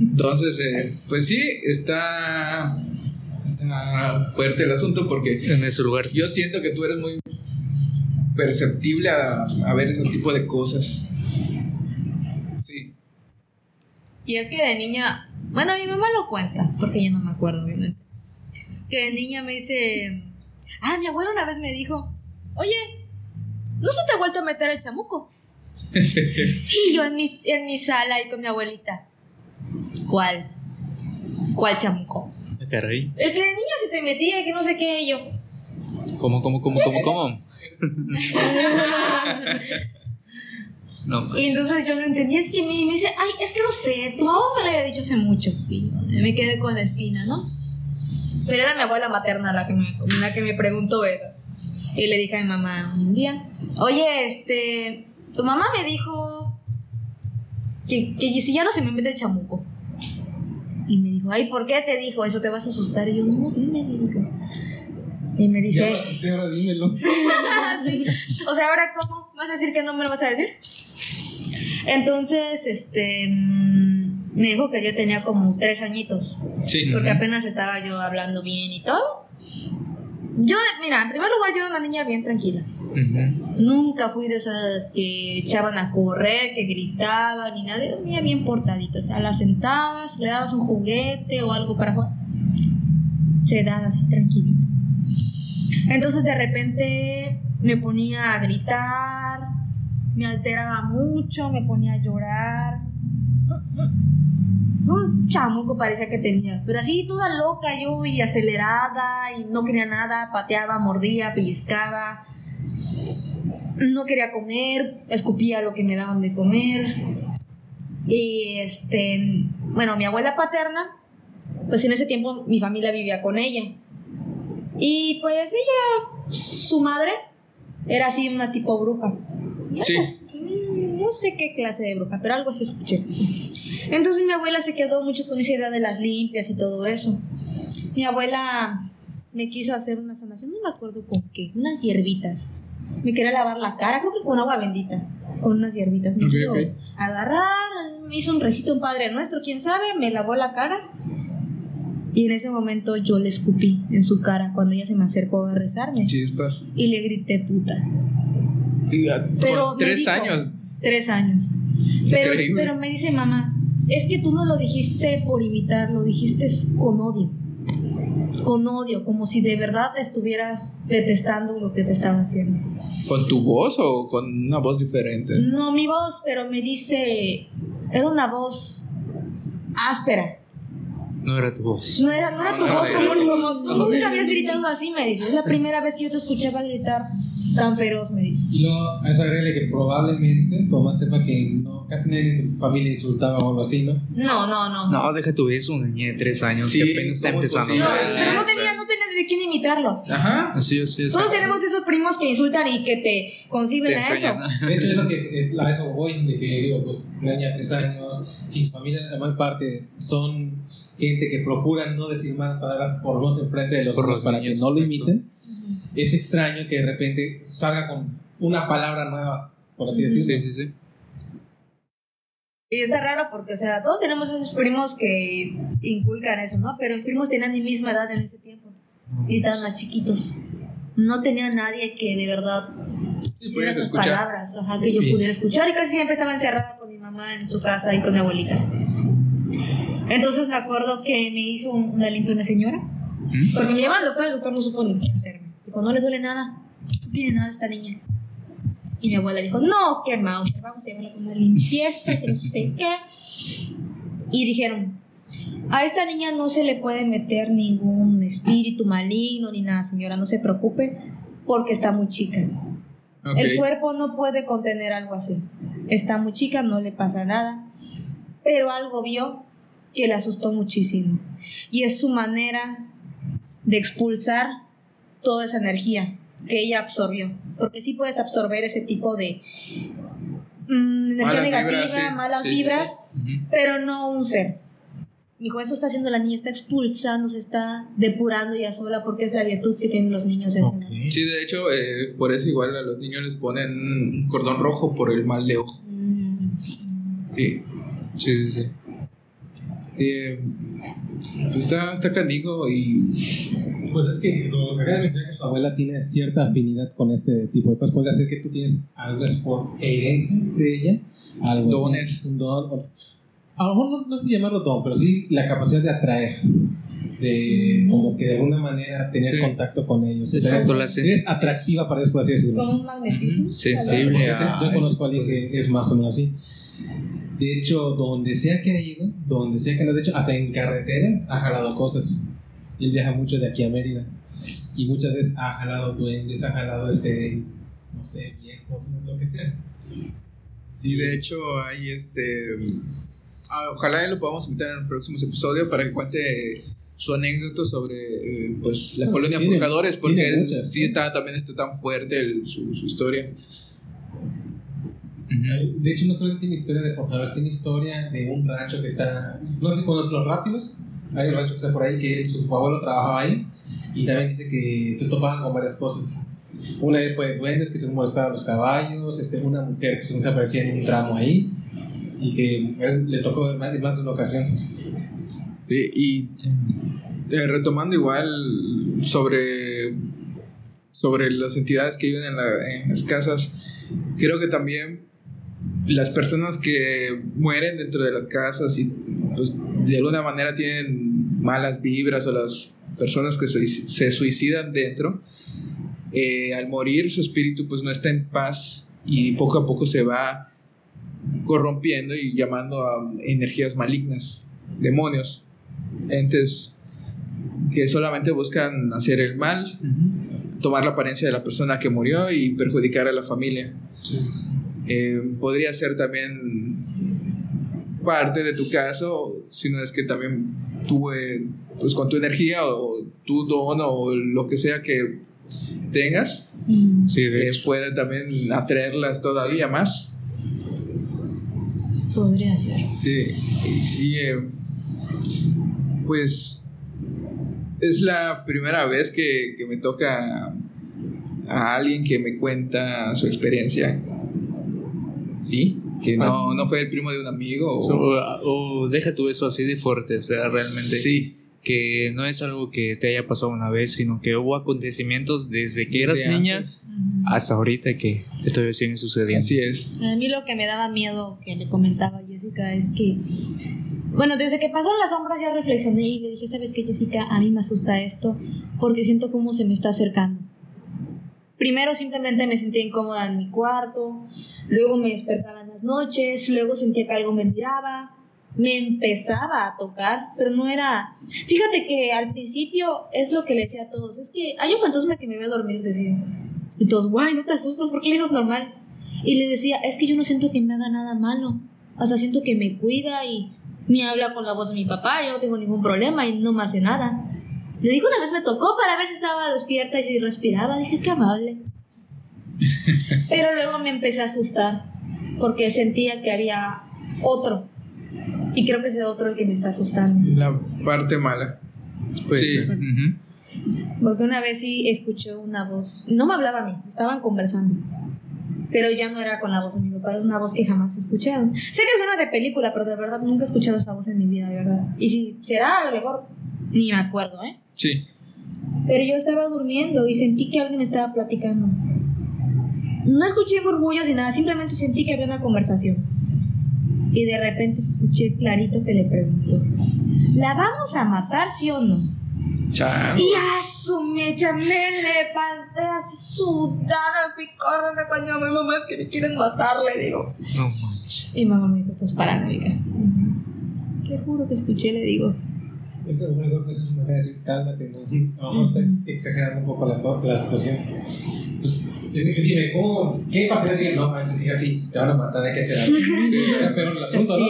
Entonces, eh, pues sí, está, está fuerte el asunto porque En ese lugar. yo siento que tú eres muy perceptible a, a ver ese tipo de cosas. Sí. Y es que de niña, bueno, mi mamá lo cuenta, porque yo no me acuerdo, obviamente. Que de niña me dice, ah, mi abuelo una vez me dijo, oye, ¿no se te ha vuelto a meter el chamuco? [LAUGHS] y yo en mi, en mi sala ahí con mi abuelita, ¿cuál? ¿Cuál chamuco? Ah, Caray. El que de niña se te metía, que no sé qué, y yo. ¿Cómo, cómo, cómo, cómo, cómo? [LAUGHS] no Y entonces yo no entendí, es que me, me dice, ay, es que no sé, tu mamá me lo había dicho hace mucho. Y yo me quedé con la espina, ¿no? Pero era mi abuela materna la que me, la que me preguntó eso. Y le dije a mi mamá un día, oye, este, tu mamá me dijo que, que si ya no se me mete el chamuco. Y me dijo, ay, ¿por qué te dijo eso? ¿Te vas a asustar? Y yo, no, dime, le digo. Y me dice, Ya ahora dímelo. [LAUGHS] Sí. O sea, ahora cómo vas a decir que no me lo vas a decir. Entonces, este, mm, me dijo que yo tenía como tres añitos, Sí. porque apenas estaba yo hablando bien y todo. Yo, mira, en primer lugar, yo era una niña bien tranquila. Ujú. Nunca fui de esas que echaban a correr, que gritaban ni nada. Era una niña bien portadita. O sea, la sentabas, le dabas un juguete o algo para jugar. Se daba así tranquilita. Entonces de repente me ponía a gritar, me alteraba mucho, me ponía a llorar. Un chamuco parecía que tenía, pero así toda loca yo y acelerada y no quería nada, pateaba, mordía, pellizcaba. No quería comer, escupía lo que me daban de comer. Y este, bueno, mi abuela paterna, pues en ese tiempo mi familia vivía con ella. Y pues ella, su madre, era así una tipo bruja. Sí. Pues, mm, no sé qué clase de bruja, pero algo así escuché. Entonces mi abuela se quedó mucho con esa idea de las limpias y todo eso. Mi abuela me quiso hacer una sanación, no me acuerdo con qué, unas hierbitas. Me quería lavar la cara, creo que con agua bendita, con unas hierbitas. Me Ok, quiso agarrar, me hizo un recito, un padre nuestro, quién sabe, me lavó la cara. Y en ese momento yo le escupí en su cara cuando ella se me acercó a rezarme. Chispas. Y le grité puta. Pero con tres dijo- años. Tres años. Pero, Increíble. pero me dice mamá, es que tú no lo dijiste por imitar, lo dijiste con odio. Con odio, como si de verdad estuvieras detestando lo que te estaba haciendo. ¿Con tu voz o con una voz diferente? No mi voz, pero me dice, era una voz áspera. No era tu voz. No era, no era tu No, voz, no, como, no. como nunca habías gritado así, me dice. Es la primera vez que yo te escuchaba gritar tan feroz, me dice. Y luego a eso agrégale que probablemente tu mamá sepa que no, casi nadie de tu familia insultaba o algo así, ¿no? No, no, no. No, deja tu eso, una niña de tres años Sí, que apenas está ¿cómo es empezando. No, Sí, pero no tenía, no tenía de quién imitarlo. Ajá. Así es, sí, Todos tenemos esos primos que insultan y que te conciben Te a eso. enseñan. ¿no? De hecho, es lo que es, a eso voy, de que digo, pues, una niña de tres años, si su familia, la mayor parte, son gente que procuran no decir malas palabras por no en frente de los Por otros los para niños, que no lo exacto. imiten, es extraño que de repente salga con una palabra nueva, por así decirlo. Sí, sí, sí. Y está raro porque, o sea, todos tenemos esos primos que inculcan eso, ¿no? Pero mis primos tenían mi misma edad en ese tiempo y estaban más chiquitos. No tenía nadie que de verdad hiciera esas escuchar. palabras, ajá, que yo pudiera escuchar. Y casi siempre estaba encerrada con mi mamá en su casa y con mi abuelita. Entonces me acuerdo que me hizo un- una limpia una señora. Porque me llevaba al doctor, el doctor no supo ni qué hacerme. Dijo, no le duele nada, no tiene nada esta niña. Y mi abuela dijo, no, qué mouse, vamos a llevarla con una limpieza, que no sé qué. Y dijeron, a esta niña no se le puede meter ningún espíritu maligno ni nada, señora, no se preocupe, porque está muy chica. Ok. El cuerpo no puede contener algo así. Está muy chica, no le pasa nada. Pero algo vio que le asustó muchísimo. Y es su manera de expulsar toda esa energía que ella absorbió. Porque sí puedes absorber ese tipo de mm, energía Malas negativa, vibras, sí. malas Sí, sí, sí. vibras, pero no un ser. Dijo, eso está haciendo la niña, está expulsando, se está depurando ya sola porque es la virtud que tienen los niños. esa, ¿no? Ok. Sí, de hecho, eh, por eso igual a los niños les ponen un cordón rojo por el mal de ojo. Mm. Sí, sí, sí, sí. Eh, pues está, está canijo y... Pues es que lo que acaba de mencionar que su abuela tiene cierta afinidad con este tipo de cosas. Podría ser que tú tienes algo es por herencia de ella, algo así, Dones. un don. o- a lo mejor no, no sé llamarlo don, pero sí la capacidad de atraer, de como que de alguna manera tener Sí. contacto con ellos. O sea, Exacto, eres sensibilidad. atractiva para ellos, por así decirlo. Con un magnetismo. Sensible yo conozco a alguien que es más o menos así. De hecho, donde sea que ha ido, donde sea que no, de hecho, hasta en carretera ha jalado cosas. Él viaja mucho de aquí a Mérida. y muchas veces ha jalado duendes, ha jalado este, no sé, viejos, lo que sea. Sí, de hecho, hay este. ah, ojalá lo podamos invitar en los próximos episodios para que cuente su anécdota sobre eh, pues, la No, colonia tiene- Forjadores, porque tiene él muchas, sí está, también está tan fuerte el- su, su historia. De hecho, no solo tiene historia de forjadores, tiene historia de un rancho que está. No sé si conoces los rápidos. Hay un rancho que está por ahí que su abuelo trabajaba ahí. Y también dice que se topaban con varias cosas. Una vez fue duendes que se molestaban los caballos. Este, una mujer que se aparecía en un tramo ahí. Y que él le tocó ver más, más de una ocasión. Sí, y eh, retomando igual sobre, sobre las entidades que viven en, la- en las casas, creo que también las personas que mueren dentro de las casas y pues de alguna manera tienen malas vibras o las personas que se, suicidan dentro, eh, al morir su espíritu pues no está en paz y poco a poco se va corrompiendo y llamando a energías malignas, demonios, entes que solamente buscan hacer el mal, tomar la apariencia de la persona que murió y perjudicar a la familia. Eh, podría ser también parte de tu caso, si no es que también tú, eh, pues con tu energía o tu don o lo que sea que tengas, Sí, de eh, puede también atraerlas todavía más. Podría ser. Sí, sí, eh, pues es la primera vez que, que me toca a alguien que me cuenta su experiencia. Sí, que no, no fue el primo de un amigo. O, O, o deja tú eso así de fuerte, o sea, realmente. sí, Que no es algo que te haya pasado una vez, sino que hubo acontecimientos desde que eras niña antes. hasta ahorita que todavía siguen sucediendo. Así es. A mí lo que me daba miedo que le comentaba a Jessica es que, bueno, desde que pasó las sombras ya reflexioné y le dije, ¿sabes qué, Jessica? A mí me asusta esto porque siento cómo se me está acercando. Primero simplemente me sentía incómoda en mi cuarto, luego me despertaba en las noches, luego sentía que algo me miraba, me empezaba a tocar, pero no era... Fíjate que al principio es lo que le decía a todos, es que hay un fantasma que me ve dormir, decía. Y todos, guay, no te asustas, ¿por qué le dices normal? Y le decía, es que yo no siento que me haga nada malo. Hasta siento que me cuida y me habla con la voz de mi papá, yo no tengo ningún problema y no me hace nada. Le dije una vez me tocó para ver si estaba despierta y si respiraba. Dije, qué amable. [LAUGHS] Pero luego me empecé a asustar porque sentía que había otro. Y creo que ese otro el que me está asustando. La parte mala. Puede Sí. ser. Porque una vez sí escuché una voz. No me hablaba a mí, estaban conversando. Pero ya no era con la voz de mi papá, era una voz que jamás he escuchado. Sé que suena de película, pero de verdad nunca he escuchado esa voz en mi vida, de verdad. Y si será, a lo mejor ni me acuerdo, ¿eh? Sí. Pero yo estaba durmiendo y sentí que alguien estaba platicando. No escuché murmullos ni nada, simplemente sentí que había una conversación. Y de repente escuché clarito que le preguntó: ¿La vamos a matar, sí o no? Chango. Y a su mecha me levanté así sudada, corriendo cuando mi mamá es que me quieren matar, le digo. No manches. Y mamá me dijo, estás paranoica. Te juro que escuché, le digo. Es que lo mejor que es una manera de decir, cálmate, ¿no? A lo mejor está ex- exagerando un poco la, la situación. Pues, es que dime, ¿cómo? ¿Qué pasaría si no manches, hija, así, te van a matar, hay que hacer algo? [LAUGHS] Sí. Pero el asunto, ¿no?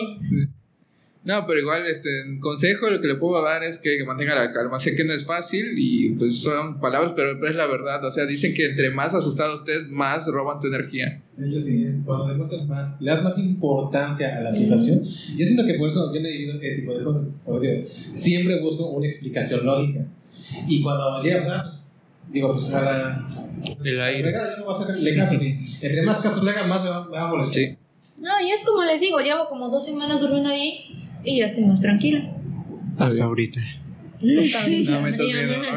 No, pero igual, este, consejo lo que le puedo dar es que, mantenga la calma. Sé que no es fácil y pues son palabras, pero es la verdad. O sea, dicen que entre más asustado estés, más roban tu energía. De hecho, sí, cuando demuestras más, le das más importancia a la situación. Yo siento que por eso yo no he vivido ese tipo de cosas. Siempre busco una explicación lógica. Y cuando llega a pasar, pues, digo, pues a la. El aire. yo no voy a hacerle caso. Sí. Entre más casos le hagan, más me va, me va a molestar. Sí. No, y es como les digo, llevo como dos semanas durmiendo ahí y ya estoy más tranquila. Hasta ahorita. No metas miedo, no metas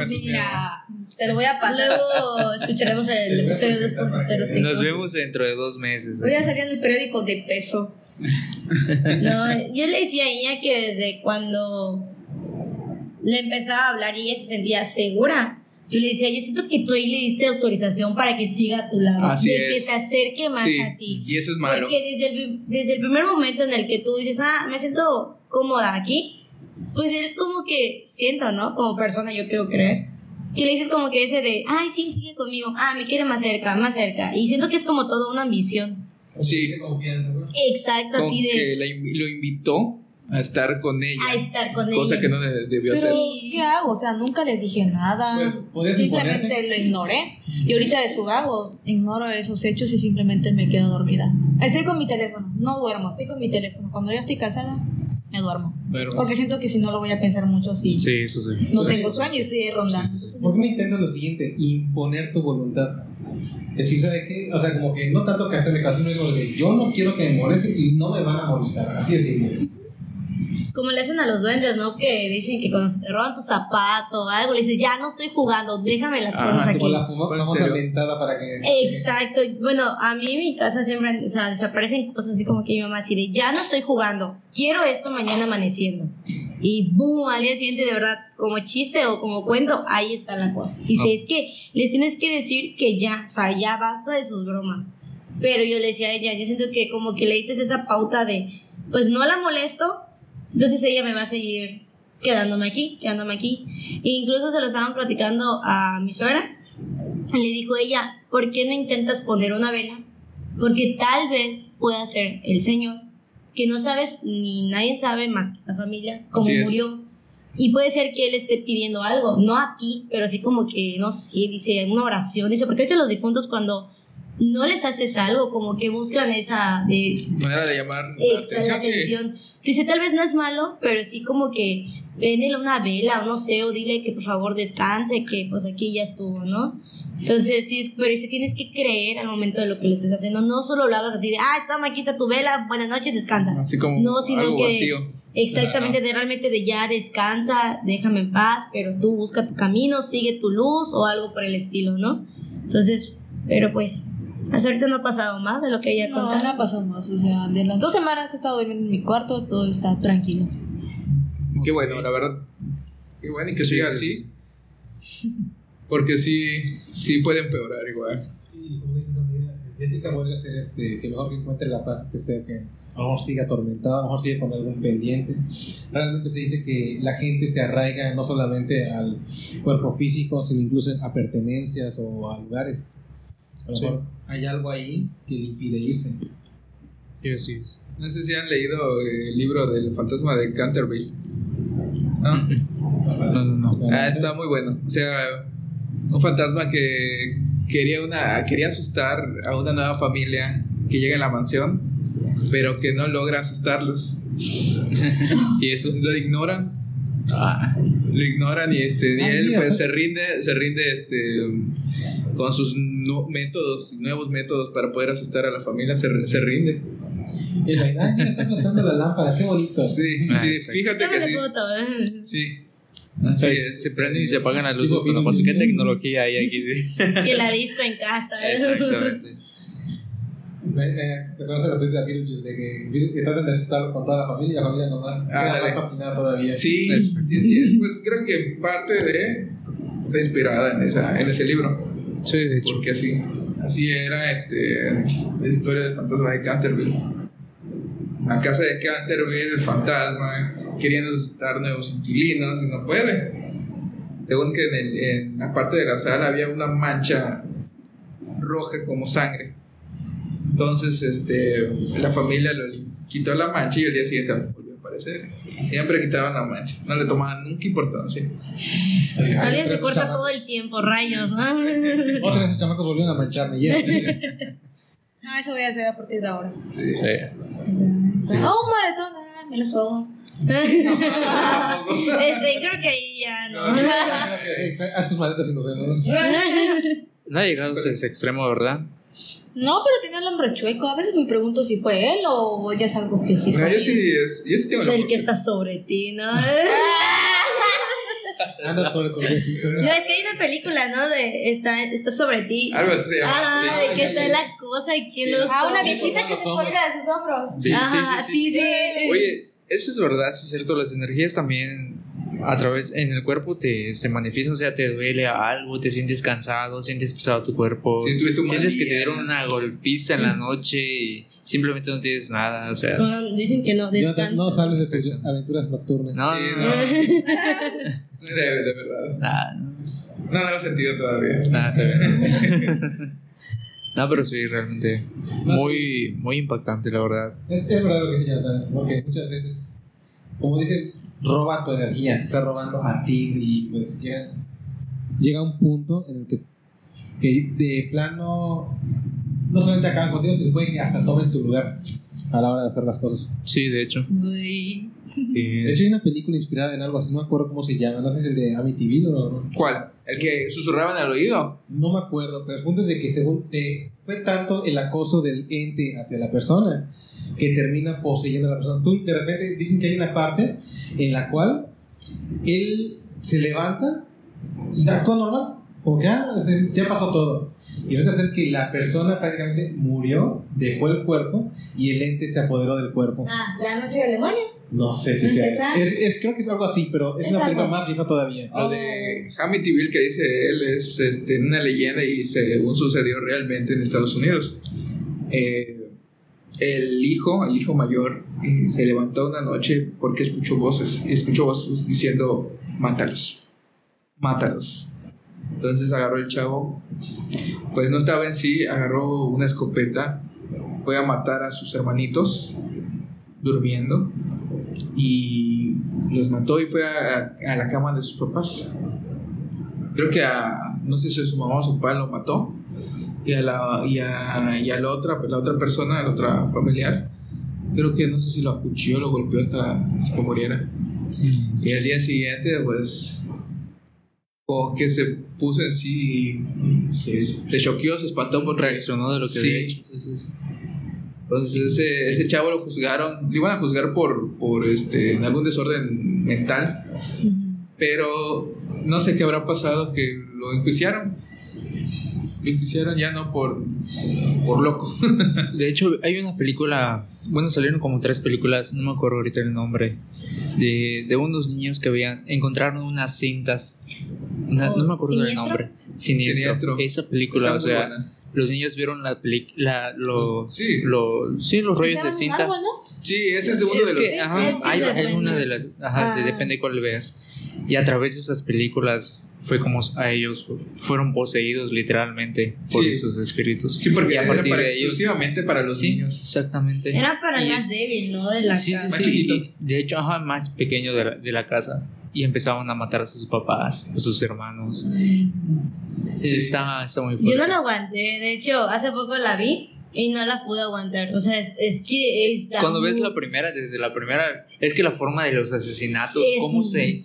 miedo. Mira, te lo voy a pasar. Luego [LAUGHS] escucharemos el episodio 2.05. Nos vemos dentro de dos meses. Voy a salir en el periódico de peso. [LAUGHS] No, yo le decía a ella que desde cuando le empezaba a hablar y ella se sentía segura, yo le decía, yo siento que tú ahí le diste autorización para que siga a tu lado, Así de es. que se acerque más Sí, a ti. y eso es malo. Porque desde el, desde el primer momento en el que tú dices, ah, me siento cómoda aquí, pues él como que siento, ¿no? Como persona yo quiero creer que le dices como que ese de, ay, sí, sigue conmigo, ah, me quiere más cerca, más cerca. Y siento que es como toda una ambición. Sí. Confianza, ¿no? Exacto, así de que la lo invitó a estar con ella. a estar con cosa ella. que no de- debió hacer. Pero, ¿qué hago? O sea, nunca les dije nada. Pues, simplemente imponerte. lo ignoré. Y ahorita de su hago, ignoro esos hechos y simplemente me quedo dormida. Estoy con mi teléfono, no duermo, estoy con mi teléfono. Cuando ya estoy cansada, me duermo. Pero- Porque siento que si no lo voy a pensar mucho, si Sí, eso sí. no Sí. tengo sueño y estoy ahí rondando. ¿Por qué no intentas lo siguiente? Imponer tu voluntad. Decir, ¿sabe qué? O sea, como que no tanto que hacerle caso, sino que yo no quiero que me molesten y no me van a molestar. Así es simple. Como le hacen a los duendes, ¿no? Que dicen que cuando se te roban tu zapato o algo, le dices, ya no estoy jugando, déjame las Ah, cosas aquí. Como la famo- ¿En famosa serio? ventada para que. Exacto. Bueno, a mí en mi casa siempre o sea, desaparecen cosas así como que mi mamá así de, ya no estoy jugando, quiero esto mañana amaneciendo. Y boom, al día siguiente de verdad, como chiste o como cuento, ahí está la cosa. Y si es que les tienes que decir que ya, o sea, ya basta de sus bromas. Pero yo le decía a ella, yo siento que como que le dices esa pauta de, pues no la molesto, entonces ella me va a seguir quedándome aquí, quedándome aquí. E incluso se lo estaban platicando a mi suegra. Le dijo ella, ¿por qué no intentas poner una vela? Porque tal vez pueda ser el Señor, que no sabes ni nadie sabe más que la familia cómo murió. Y puede ser que él esté pidiendo algo, no a ti, pero así como que, no sé, dice una oración, dice, porque a veces los difuntos cuando no les haces algo, como que buscan esa, eh, Manera de llamar la la atención. sí. atención. Dice, tal vez no es malo, pero sí como que véndele una vela o no sé, o dile que por favor descanse, que pues aquí ya estuvo, ¿no? Entonces, sí, pero sí tienes que creer al momento de lo que le estés haciendo. No solo lo hagas así de, ah, toma, aquí está tu vela, buenas noches, descansa. Así como No, sino algo que- vacío. Exactamente, de realmente de ya descansa, déjame en paz, pero tú busca tu camino, sigue tu luz o algo por el estilo, ¿no? Entonces, pero pues, hasta ahorita no ha pasado más de lo que ella No, contaba. no ha pasado más. O sea, de las dos semanas que he estado durmiendo en mi cuarto, todo está tranquilo. Qué bueno, la verdad. Qué bueno y que siga así. [LAUGHS] Porque sí, sí puede empeorar igual. Sí, como dices, amiga, Jessica vuelve a ser este, que mejor que encuentre la paz este ser que a lo mejor sigue atormentado, a lo mejor sigue con algún pendiente. Realmente se dice que la gente se arraiga no solamente al cuerpo físico, sino incluso a pertenencias o a lugares. A lo Sí. mejor hay algo ahí que le impide irse. Sí, así es. No sé si han leído el libro del fantasma de Canterville. ¿No? No, no, no. Ah, está muy bueno. O sea, un fantasma que quería una quería asustar a una nueva familia que llega a la mansión, pero que no logra asustarlos. [LAUGHS] y eso lo ignoran. Ah, Lo ignoran y este y él pues se rinde, se rinde este con sus nu- métodos, nuevos métodos para poder asustar a la familia, se, se rinde. Y la mira, está flotando la lámpara, qué bonito. Sí, Ah, sí, fíjate que sí. foto, ¿eh? Sí. Así es. se prenden y se apagan las luces cuando pasa. ¿Qué tecnología hay aquí? Que la disco en casa. ¿eh? Exactamente. Me, me reconoce la película Beetlejuice de que, que tratan de con toda la familia y la familia nomás queda Ándale. más fascinada todavía. Sí, sí, sí. Pues creo que parte de está inspirada en esa, en ese libro. Sí, de hecho. Porque así, así era este la historia del fantasma de Canterville. La casa de Canterville, el fantasma, queriendo asustar nuevos inquilinos y no puede. Según que en, el- en la parte de la sala había una mancha roja como sangre. Entonces, este, la familia lo quitó la mancha y el día siguiente Siempre quitaban la mancha, no le tomaban nunca importancia. Alguien se corta todo el tiempo, rayos, ¿no? Otra vez los chamacos volvieron a mancharme. ya. No, eso voy a hacer a partir de ahora. Sí. Sí. Oh, maratón, ah, me lo sobo. este, creo que ahí ya no. Haz tus maletas y nos vemos. No ha llegado a ese extremo, ¿verdad? No, pero tenía el hombro chueco. A veces me pregunto si fue él o ya es algo físico. No, yo sí, es, yo sí tengo Es la el que está sobre ti, ¿no? [LAUGHS] Anda sobre besitos. No, es que hay una película, ¿no? De está, está sobre ti. Algo así se llama. Ah, sí. de que está la cosa y que los Ah, una viejita que se cuelga de sus hombros. Sí, Ajá, sí, sí, sí, sí, sí. Oye, eso es verdad, sí es cierto. Las energías también a través en el cuerpo te se manifiestan, o sea, te duele algo, te sientes cansado, sientes pesado tu cuerpo, Sí, sientes que te dieron una golpiza en la noche y simplemente no tienes nada, o sea, No, dicen que no, Ya no, no sabes de tus aventuras nocturnas. no, Sí, no, no. no, [LAUGHS] De, de verdad. nada, no. No, no lo he sentido todavía. Nada, está bien. [LAUGHS] no, pero sí, realmente muy, muy impactante, la verdad. Es, es verdad lo que dice Jonathan, porque muchas veces, como dicen, roba tu energía, te está robando a ti y pues llega, llega un punto en el que, que de plano no solamente acaban contigo, sino puede que hasta tomen tu lugar a la hora de hacer las cosas. Sí, de hecho. Sí. De hecho hay una película inspirada en algo así, no me acuerdo cómo se llama, no sé si es el de Amityville o no. ¿Cuál? ¿El que susurraban al oído? No me acuerdo, pero el punto es de que según eh, fue tanto el acoso del ente hacia la persona que termina poseyendo a la persona. Tú, de repente dicen que hay una parte en la cual él se levanta y actúa normal, como que ah, ya pasó todo. Y resulta ser que la persona prácticamente murió, dejó el cuerpo y el ente se apoderó del cuerpo. Ah, la noche del demonio. No sé si ¿No es sea. Es, es- creo que es algo así, pero es, Es una película algo. más vieja todavía. Lo de Amityville que dice él es este, una leyenda y según sucedió realmente en Estados Unidos. Eh, el hijo, el hijo mayor, eh, se levantó una noche porque escuchó voces y escuchó voces diciendo, mátalos, mátalos. Entonces agarró el chavo, pues no estaba en sí, agarró una escopeta, fue a matar a sus hermanitos durmiendo y los mató y fue a, a la cama de sus papás. Creo que a, no sé si su mamá o su papá lo mató y a la, y a, y a la otra, la otra persona, la otra familiar, creo que no sé si lo acuchilló, lo golpeó hasta, hasta que muriera. Y al día siguiente, pues, como que se puso en sí y se, se choqueó, se espantó por Reaccionó de lo que Sí. había hecho. Sí, sí, sí. entonces ese, ese chavo lo juzgaron, lo iban a juzgar por, por este, algún desorden mental, pero no sé qué habrá pasado que lo enjuiciaron. Lo enjuiciaron ya no por, por loco. De hecho, hay una película, bueno, salieron como tres películas, no me acuerdo ahorita el nombre, de, de unos niños que habían, encontraron unas cintas, una- no me acuerdo ¿Siniestro? nombre, Siniestro. Siniestro. Esa película, Está o sea, buena. los niños vieron la película, los, Sí. los, sí, los rollos de cinta. árbol, ¿no? Sí, ese es uno Es de los... ajá, Es que hay, una de las, ajá, de- Ah. depende cuál veas. Y a través de esas películas fue como a ellos fueron poseídos literalmente por Sí. esos espíritus. Sí, porque y a era partir para- de ellos, exclusivamente para los sí, niños. exactamente. Era para el Y más es- débil, ¿no? De la Sí, casa. Más sí. chiquito. de hecho, ajá, más pequeño de la, de la casa. Y empezaban a matar a sus papás, a sus hermanos. Está, está muy fuerte. Yo no la aguanté. De hecho, hace poco la vi y no la pude aguantar. O sea, es, es que está Cuando ves muy- la primera, desde la primera, es que la forma de los asesinatos, Es- cómo se,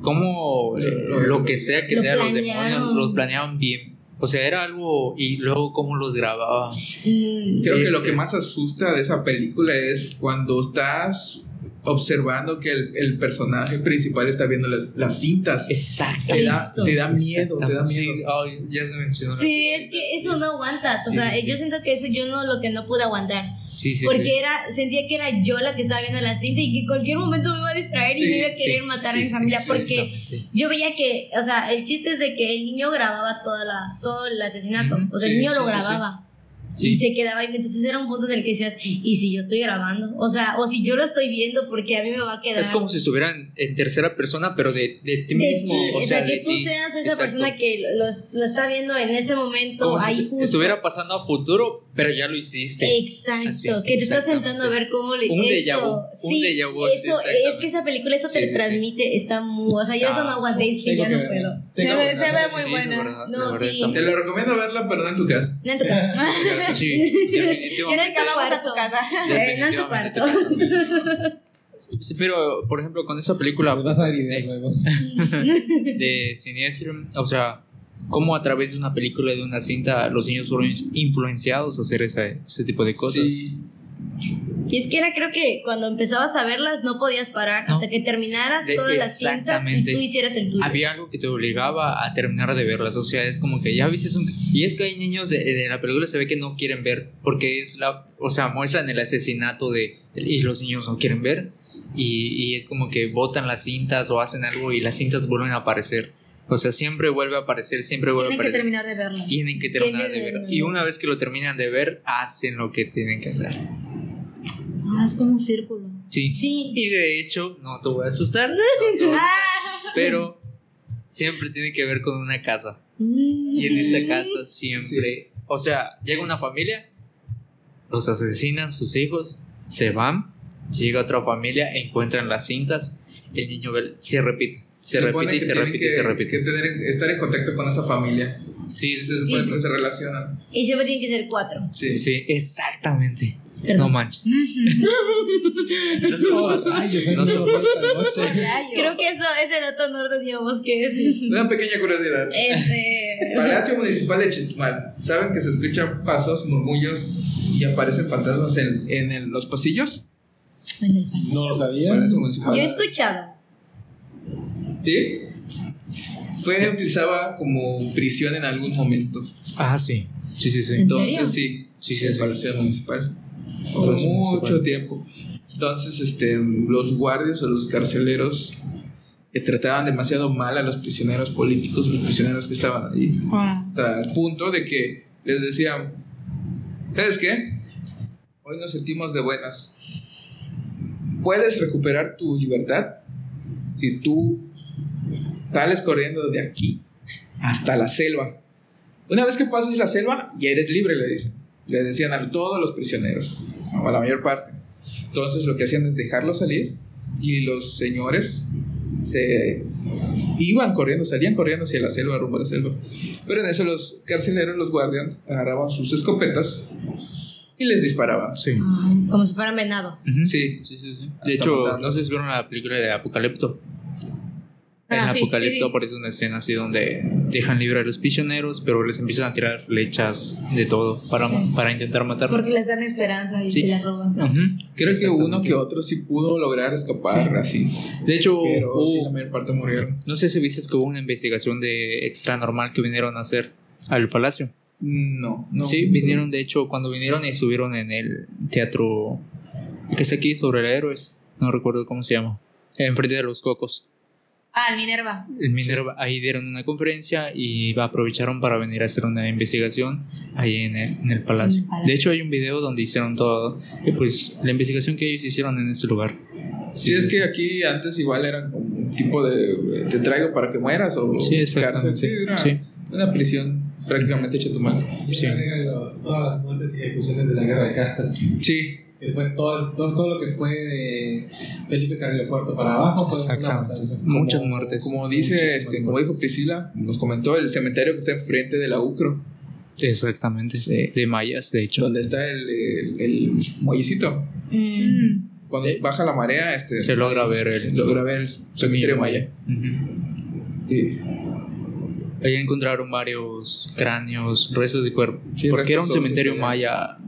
cómo eh, lo que sea que Lo sea, los planearon. demonios, los planeaban bien. O sea, era algo, y luego cómo los grababan. Mm, Creo que lo que más asusta de esa película es cuando estás observando que el, el personaje principal está viendo las, las cintas. Exacto. Te da, te da miedo, te da Sí, miedo. ay, ya se mencionó. Sí, es que eso no aguantas. O Sí, sea, sí, sí. yo siento que eso yo no lo que no pude aguantar. Sí, sí, Porque sí. era, sentía que era yo la que estaba viendo la cinta y que en cualquier momento me iba a distraer y Sí, me iba a querer Sí, matar sí, a mi familia. Porque yo veía que, o sea, el chiste es de que el niño grababa toda la, todo el asesinato. O sea, sí, el niño sí, lo sí, sí. grababa. Sí. Y se quedaba ahí. Entonces era un punto en el que decías, ¿y si yo estoy grabando? O sea, o si yo lo estoy viendo porque a mí me va a quedar. Es como si estuvieran en tercera persona, pero de, de ti de mismo. ti, o sea, que de tú ti. seas esa Exacto. persona que lo, lo está viendo en ese momento, Como ahí si justo. estuviera pasando a futuro, pero ya lo hiciste. Exacto, Así, que te estás sentando a ver cómo le Un déjà vu, un sí, déjà vu, eso, es que esa película eso Sí, te sí, sí. transmite, está muy, o sea, yo eso no aguanté y dije, ya que no puedo. Se ve, que se ve muy Sí, buena. No, sí. Te lo recomiendo verla, pero no en tu casa. No en tu casa. [LAUGHS] [LAUGHS] Sí, [LAUGHS] Ya definitivamente. que vamos a tu casa. [LAUGHS] Eh, no en tu cuarto. Sí, pero, por ejemplo, con esa película Les vas a dar ideas luego. de Siniestro, o sea, cómo a través de una película, de una cinta, los niños fueron influenciados a hacer ese, ese tipo de cosas. Sí. Y es que era, creo que cuando empezabas a verlas no podías parar No. hasta que terminaras De- todas las cintas y tú hicieras el tuyo. Había algo que te obligaba a terminar de verlas, o sea, es como que ya viste un... Y es que hay niños de, de la película se ve que no quieren ver, porque es la... O sea, muestran el asesinato de... Y los niños no quieren ver, y, y es como que botan las cintas o hacen algo y las cintas vuelven a aparecer. O sea, siempre vuelve a aparecer, siempre vuelve a Tienen que aparecer. terminar de verlo. Tienen que terminar de Tienen- ver. Y una vez que lo terminan de ver, hacen lo que tienen que hacer. Ah, es como un círculo. Sí. Sí. Y de hecho, no te voy a asustar, no te voy a- pero siempre tiene que ver con una casa. Y en esa casa siempre, Sí. o sea, llega una familia, los asesinan sus hijos, se van, llega otra familia, encuentran las cintas, el niño ve- se repite, se repite y se repite y que- se repite. que tener, estar en contacto con esa familia. Sí, Sí, sí, se, que se relacionan. Y siempre tienen que ser cuatro. Sí. sí, exactamente. Perdón. No manches. Rayos, hay No noche. Creo que eso, ese dato no lo teníamos que decir. Una pequeña curiosidad. Este. Palacio Municipal de Chetumal. ¿Saben que se escuchan pasos, murmullos y aparecen fantasmas en, en el- los pasillos? No lo sabía. Palacio Municipal. Yo he escuchado. ¿Sí? Fue utilizada como prisión en algún momento. Ah, sí. Sí, sí, sí. ¿En Entonces serio? sí, Sí, sí, el sí. Palacio Municipal. Por Palacio mucho tiempo. Entonces, este, los guardias o los carceleros eh, trataban demasiado mal a los prisioneros políticos, los prisioneros que estaban ahí. Hasta el punto de que les decían, ¿sabes qué? Hoy nos sentimos de buenas. Puedes recuperar tu libertad si tú sales corriendo de aquí hasta la selva. Una vez que pases la selva, ya eres libre, le dicen. Le decían a todos los prisioneros, o a la mayor parte. Entonces lo que hacían es dejarlos salir y los señores se iban corriendo, salían corriendo hacia la selva, rumbo a la selva. Pero en eso los carceleros, los guardias, agarraban sus escopetas y les disparaban. Sí. Como si fueran venados. Sí, Sí, sí, sí. Hasta De hecho, no sé si vieron la película de Apocalipto. En Ah, Apocalipto sí, sí. aparece una escena así donde dejan libre a los prisioneros, pero les empiezan a tirar flechas de todo para, para intentar matarlos. Porque les dan esperanza y Sí. se la roban. Creo que uno que otro sí pudo lograr escapar así. De hecho, Pero hubo- sí, la mayor parte murieron. no sé si viste que hubo una investigación de extra normal que vinieron a hacer al palacio. No, no. Sí, vinieron, de hecho, cuando vinieron y subieron en el teatro que es aquí sobre el héroes, no recuerdo cómo se llama, enfrente de los cocos. Ah, el Minerva. El Minerva, ahí dieron una conferencia y aprovecharon para venir a hacer una investigación ahí en el, en el palacio. De hecho, hay un video donde hicieron todo, y pues la investigación que ellos hicieron en ese lugar. Sí, es que aquí antes igual eran como un tipo de te traigo para que mueras o Sí, cárcel. Sí, era Sí. una prisión prácticamente hecha a tu mano. Sí. todas las muertes y ejecuciones de la guerra de castas. Sí, Que fue todo, todo, todo lo que fue de Felipe Carrillo Puerto para abajo fue una Exactamente. matanza. Muchas como- muertes. Como dice, este, como dijo Priscila, nos comentó el cementerio que está enfrente de la UCRO, Exactamente, Sí. de mayas, de hecho. donde está el, el, el muellecito. Mm. Cuando Eh, baja la marea, este, se logra ver el- se logra ver el cementerio maya. Sí, Ahí encontraron varios cráneos, restos de cuerpo. Sí, porque era un cementerio sí. maya.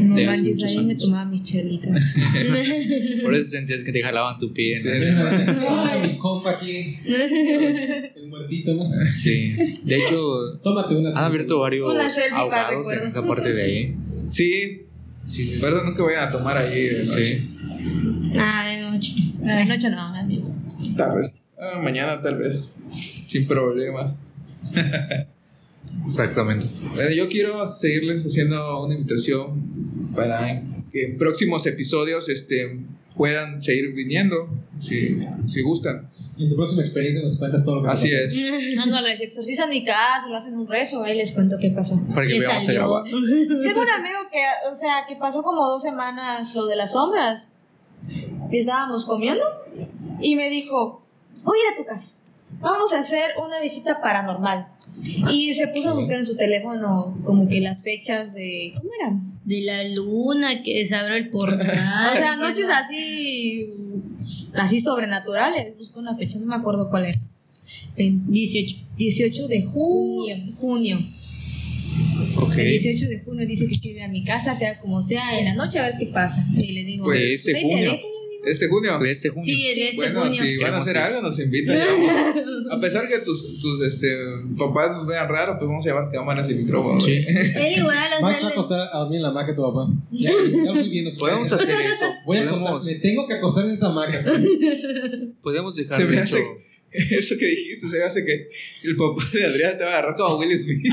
No de hace manches, ahí me tomaba mis chelitas. [LAUGHS] Por eso sentías que te jalaban tu pie. ¿no? Sí. [LAUGHS] Ay, [LAUGHS] mi compa aquí, el muertito, ¿no? Sí. De hecho, Tómate una. han abierto varios ahogados en esa parte de ahí. sí, Sí, sí, sí. verdad nunca vayan a tomar ahí de noche. Sí. Ah, de noche. La noche no, amigo. Tal vez. Ah, mañana tal vez. Sin problemas. Exactamente. Bueno, yo quiero seguirles haciendo una invitación para que en próximos episodios este, puedan seguir viniendo, si, si gustan. En tu próxima experiencia nos cuentas todo lo que Así es. No, no, les exorcizan mi casa, lo hacen un rezo, ahí les cuento qué pasó. Para que ¿Qué veamos a grabar. [LAUGHS] Tengo un amigo que, o sea, que pasó como dos semanas lo de las sombras. Y estábamos comiendo y me dijo, voy a ir a tu casa. Vamos a hacer una visita paranormal. Y se puso a buscar en su teléfono como que las fechas de... ¿Cómo eran? De la luna que se abrió el portal. O sea, noches así... Así sobrenaturales. Busco una fecha, no me acuerdo cuál era. En 18. 18 de junio. junio. Ok. El 18 de junio dice que quiere ir a mi casa, sea como sea, en la noche a ver qué pasa. Y le digo, Pues, este "Vete, junio. vete". Este junio. Este junio. Sí, en este Bueno, junio. si van a hacer ir. algo, nos invitan. [LAUGHS] A pesar que tus, tus este, papás nos vean raro, pues vamos a llevar cámaras y micrófonos. Sí. Él igual, o Max va a acostar a dormir en la hamaca de tu papá. [LAUGHS] Ya, ya lo estoy viendo. Podemos hacer [LAUGHS] eso. Voy a acostar, me tengo que acostar en esa hamaca. podemos dejar Se me hace-. Eso que dijiste, se me hace que el papá de Adrián te va a agarrar como Will Smith.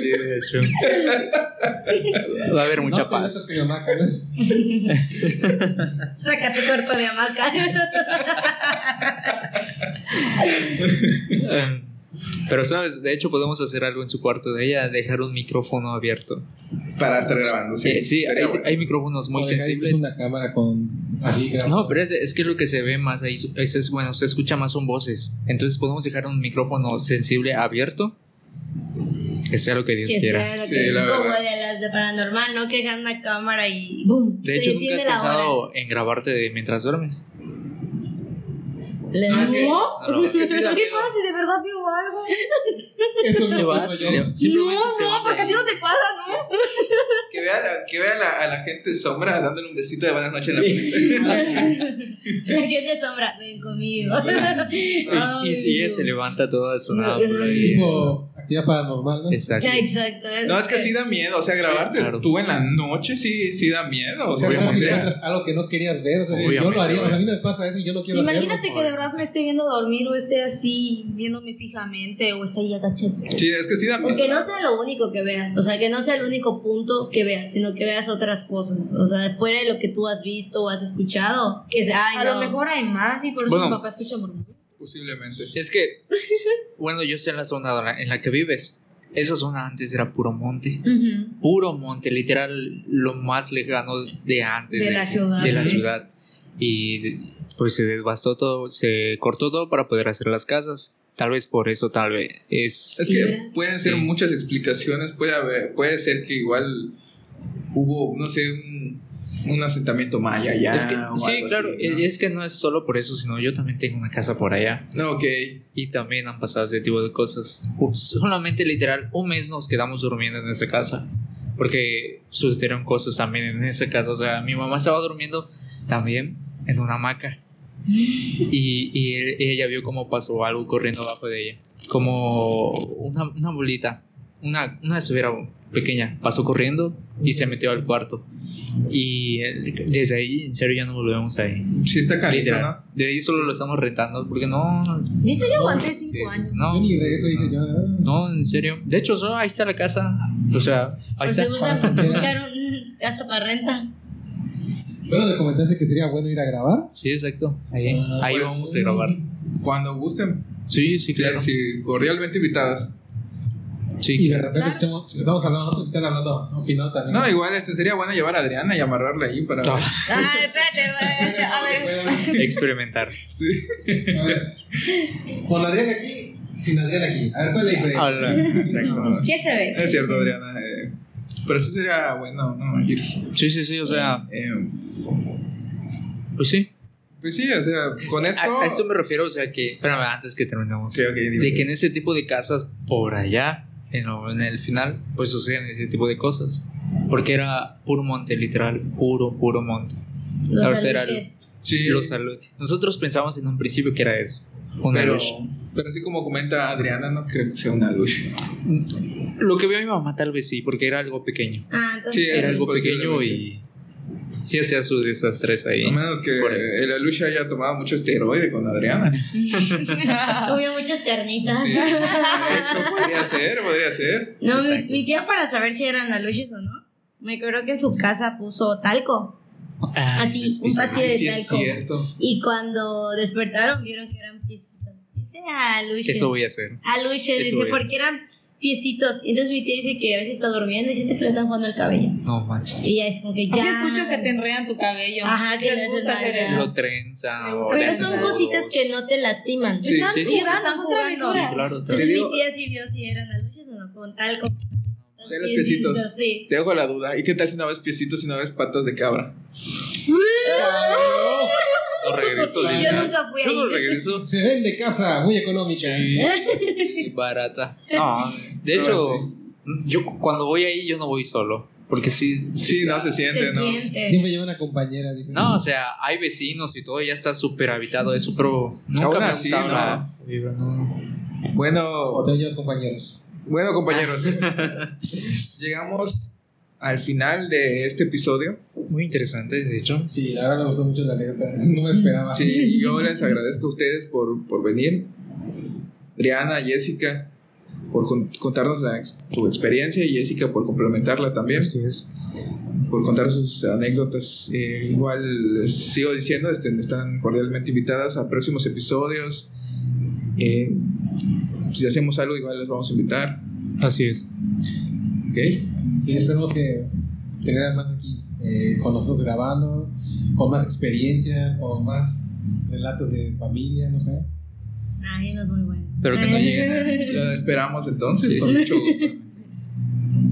Sí, de hecho. Va a haber mucha No te paz. mi hamaca, ¿no? [LAUGHS] Saca tu cuerpo de hamaca. [LAUGHS] Pero sabes, de hecho podemos hacer algo en su cuarto de ella, dejar un micrófono abierto. Para estar grabando, sí. Eh, sí, hay, bueno. hay micrófonos muy sensibles. Una cámara con. Así. No, pero es, es que lo que se ve más ahí es, es bueno, se escucha más son voces. Entonces podemos dejar un micrófono sensible abierto. Que sea lo que Dios que quiera. sea lo Sí, que la como verdad. de las de paranormal, ¿no? Que dejan una cámara y ¡boom! De hecho, nunca has la hora. pensado en grabarte de mientras duermes. ¿Le No, da es que- no, es que sí da ¿Qué miedo. pasa si de verdad veo algo? Eso no vas, yo. no, se no, porque a ti no te pasa, ¿no? Que vea, la, que vea la, a la gente sombra dándole un besito de buenas noches en la frente. [LAUGHS] La gente sombra, ven conmigo. Y, y ella se levanta toda sonada por ahí. Actividad paranormal, ¿no? Exacto. Ya, exacto. No, es que sí da miedo. O sea, grabarte claro. tú en la noche sí, sí da miedo. O sea, algo que no querías ver, o sea, yo lo haría, o sea, a mí me pasa eso y yo no quiero Imagínate hacerlo. que de verdad me esté viendo dormir o esté así viéndome fijamente o esté ahí agachado. Sí, es que sí da miedo. O que no sea lo único que veas, o sea, que no sea el único punto que veas, sino que veas otras cosas, o sea, fuera de lo que tú has visto o has escuchado, que sea, ay, A no. lo mejor hay más y por eso Bueno. mi papá escucha murmullos. Posiblemente. Es que, bueno, yo sé en la zona en la que vives. Esa zona antes era puro monte. Puro monte, literal, lo más lejano de antes De la ciudad. de la Ujú. ciudad. Y pues se devastó todo, se cortó todo para poder hacer las casas. Tal vez por eso, tal vez es. Es que pueden ser Sí. muchas explicaciones. Puede haber, puede ser que igual hubo, no sé, un, un asentamiento maya allá. Es que- o sí, algo claro, así, ¿no? es que no es solo por eso, sino yo también tengo una casa por allá. No, ok. Y también han pasado ese tipo de cosas. Solamente literal, un mes nos quedamos durmiendo en esa casa. Porque sucedieron cosas también en esa casa. O sea, mi mamá estaba durmiendo también en una hamaca. Y, y él- ella vio cómo pasó algo corriendo abajo de ella. Como una, una bolita, una, una esfera pequeña. Pasó corriendo y se metió al cuarto. Y eh, desde ahí, en serio, ya no volvemos ahí. Sí está caliente, Literal. ¿no? De ahí solo lo estamos rentando porque no. ¿Viste? Yo aguanté Sí, cinco sí. años. No, ni de eso hice yo. no, en serio. De hecho, solo ahí está la casa. O sea, ahí Pues está. buscar un casa para renta. Bueno, le comentaste que sería bueno ir a grabar. Sí, exacto. Ahí, Ah, ahí pues, vamos a grabar. Cuando gusten. Sí, sí, claro. Sí, cordialmente invitadas. Y de repente escuchamos, estamos hablando, nosotros están hablando, opinó también. No, igual este, sería bueno llevar a Adriana y amarrarla ahí para. Ah, Ay, espérate. A ver. experimentar. A ver, con Adrián aquí, sin Adrián aquí. A ver, ¿cuál es la diferencia? Hola. Exacto. ¿Qué se ve? Es cierto, Adriana. eh, pero sí sería bueno, ¿no? Ir. Sí, sí, sí. O sea, eh, pues sí. pues sí, o sea, con esto. A, a esto me refiero, o sea, que. Espérame, antes que terminemos. Ok, ok, dime. De que en ese tipo de casas por allá, en, lo- en el final, pues suceden ese tipo de cosas. Porque era puro monte, literal. Puro, puro monte. Los Ahora. Sí, Los Nosotros pensamos en un principio que era eso. Una pero, luz. pero así como comenta Adriana, no creo que sea una luz. Lo que vio mi mamá tal vez sí, porque era algo pequeño. Ah, entonces. Sí, Era algo pequeño y sí hacía sus desastres ahí. A menos que el Alush haya tomado mucho esteroide con Adriana. [LAUGHS] [LAUGHS] Comió muchas carnitas. Sí, [LAUGHS] de hecho, podría ser, podría ser. No, mi, mi tía para saber si eran aluches o no, me acuerdo que en su casa puso talco. Ah, Así, un vacío de sí talco. cierto. Y cuando despertaron vieron que eran piecitos. Dice aluches. Eso voy a hacer. Aluches, eso dice, porque eran piecitos. Y entonces mi tía dice que a veces está durmiendo y siente que le están jugando el cabello. No manches. Y ya es como que Así ya. escucho que te enredan tu cabello. Ajá, que les le gusta hacer eso. Lo trenza. Pero son cositas que no te lastiman. Sí, Están sí, sí. Están son jugando. travesuras. Sí, claro, Entonces mi tía sí vio si eran aluches o no, con talco. De los piecitos. Sí. Te dejo la duda. ¿Y qué tal si no ves piecitos y no ves patas de cabra? [LAUGHS] No regreso. Yo nunca fui Yo no ahí. regreso. Se vende casa, muy económica. Sí. [LAUGHS] Barata. No, de hecho, yo cuando voy ahí, yo no voy solo. Porque sí. Sí, no se siente, Se ¿no? siente. Siempre lleva una compañera. Dice. No, o sea, hay vecinos y todo, ya está súper habitado eso, pero nunca Aún me ha así, gustado no. la vibra, no. O Bueno, te llevas compañeros. bueno, compañeros. [LAUGHS] llegamos al final de este episodio. Muy interesante, de hecho. Sí, verdad me gustó mucho la anécdota. [LAUGHS] No me esperaba. Sí, yo les agradezco a ustedes por, por venir. Adriana, Jessica. por con- contarnos la su experiencia y Jessica por complementarla también, Así es. por contar sus anécdotas. Eh, igual les sigo diciendo, este, están cordialmente invitadas a próximos episodios. Eh, si hacemos algo, igual les vamos a invitar. Así es. ¿Ok? Sí, esperemos que tener más aquí eh, con nosotros grabando, con más experiencias, con más relatos de familia, no sé. Ay, no es muy bueno. Pero que no lleguen [LAUGHS] Lo esperamos entonces, Sí. con mucho [LAUGHS] gusto.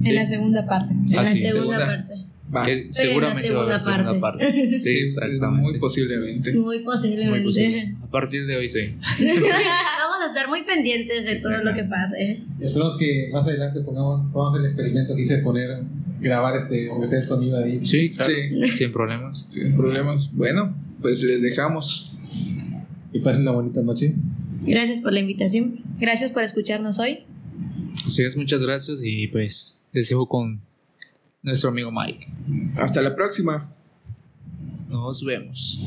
En la segunda parte. En la Segunda. parte. Va. Que en la seguramente va a haber segunda segunda parte. parte. Sí, Sí, exactamente. Muy posiblemente. Muy Muy posiblemente. posible. [LAUGHS] A partir de hoy sí. Vamos a estar muy pendientes de todo lo que pase. Esperemos que más adelante pongamos, pongamos el experimento que hice de poner, grabar este, aunque sea el sonido ahí. Sí, claro. Sí. Sin problemas. Sin problemas. Bueno, pues les dejamos. Y pasen una bonita noche. Gracias por la invitación. Gracias por escucharnos hoy. Así es, muchas gracias y pues les dejo con nuestro amigo Mike. Hasta la próxima. Nos vemos.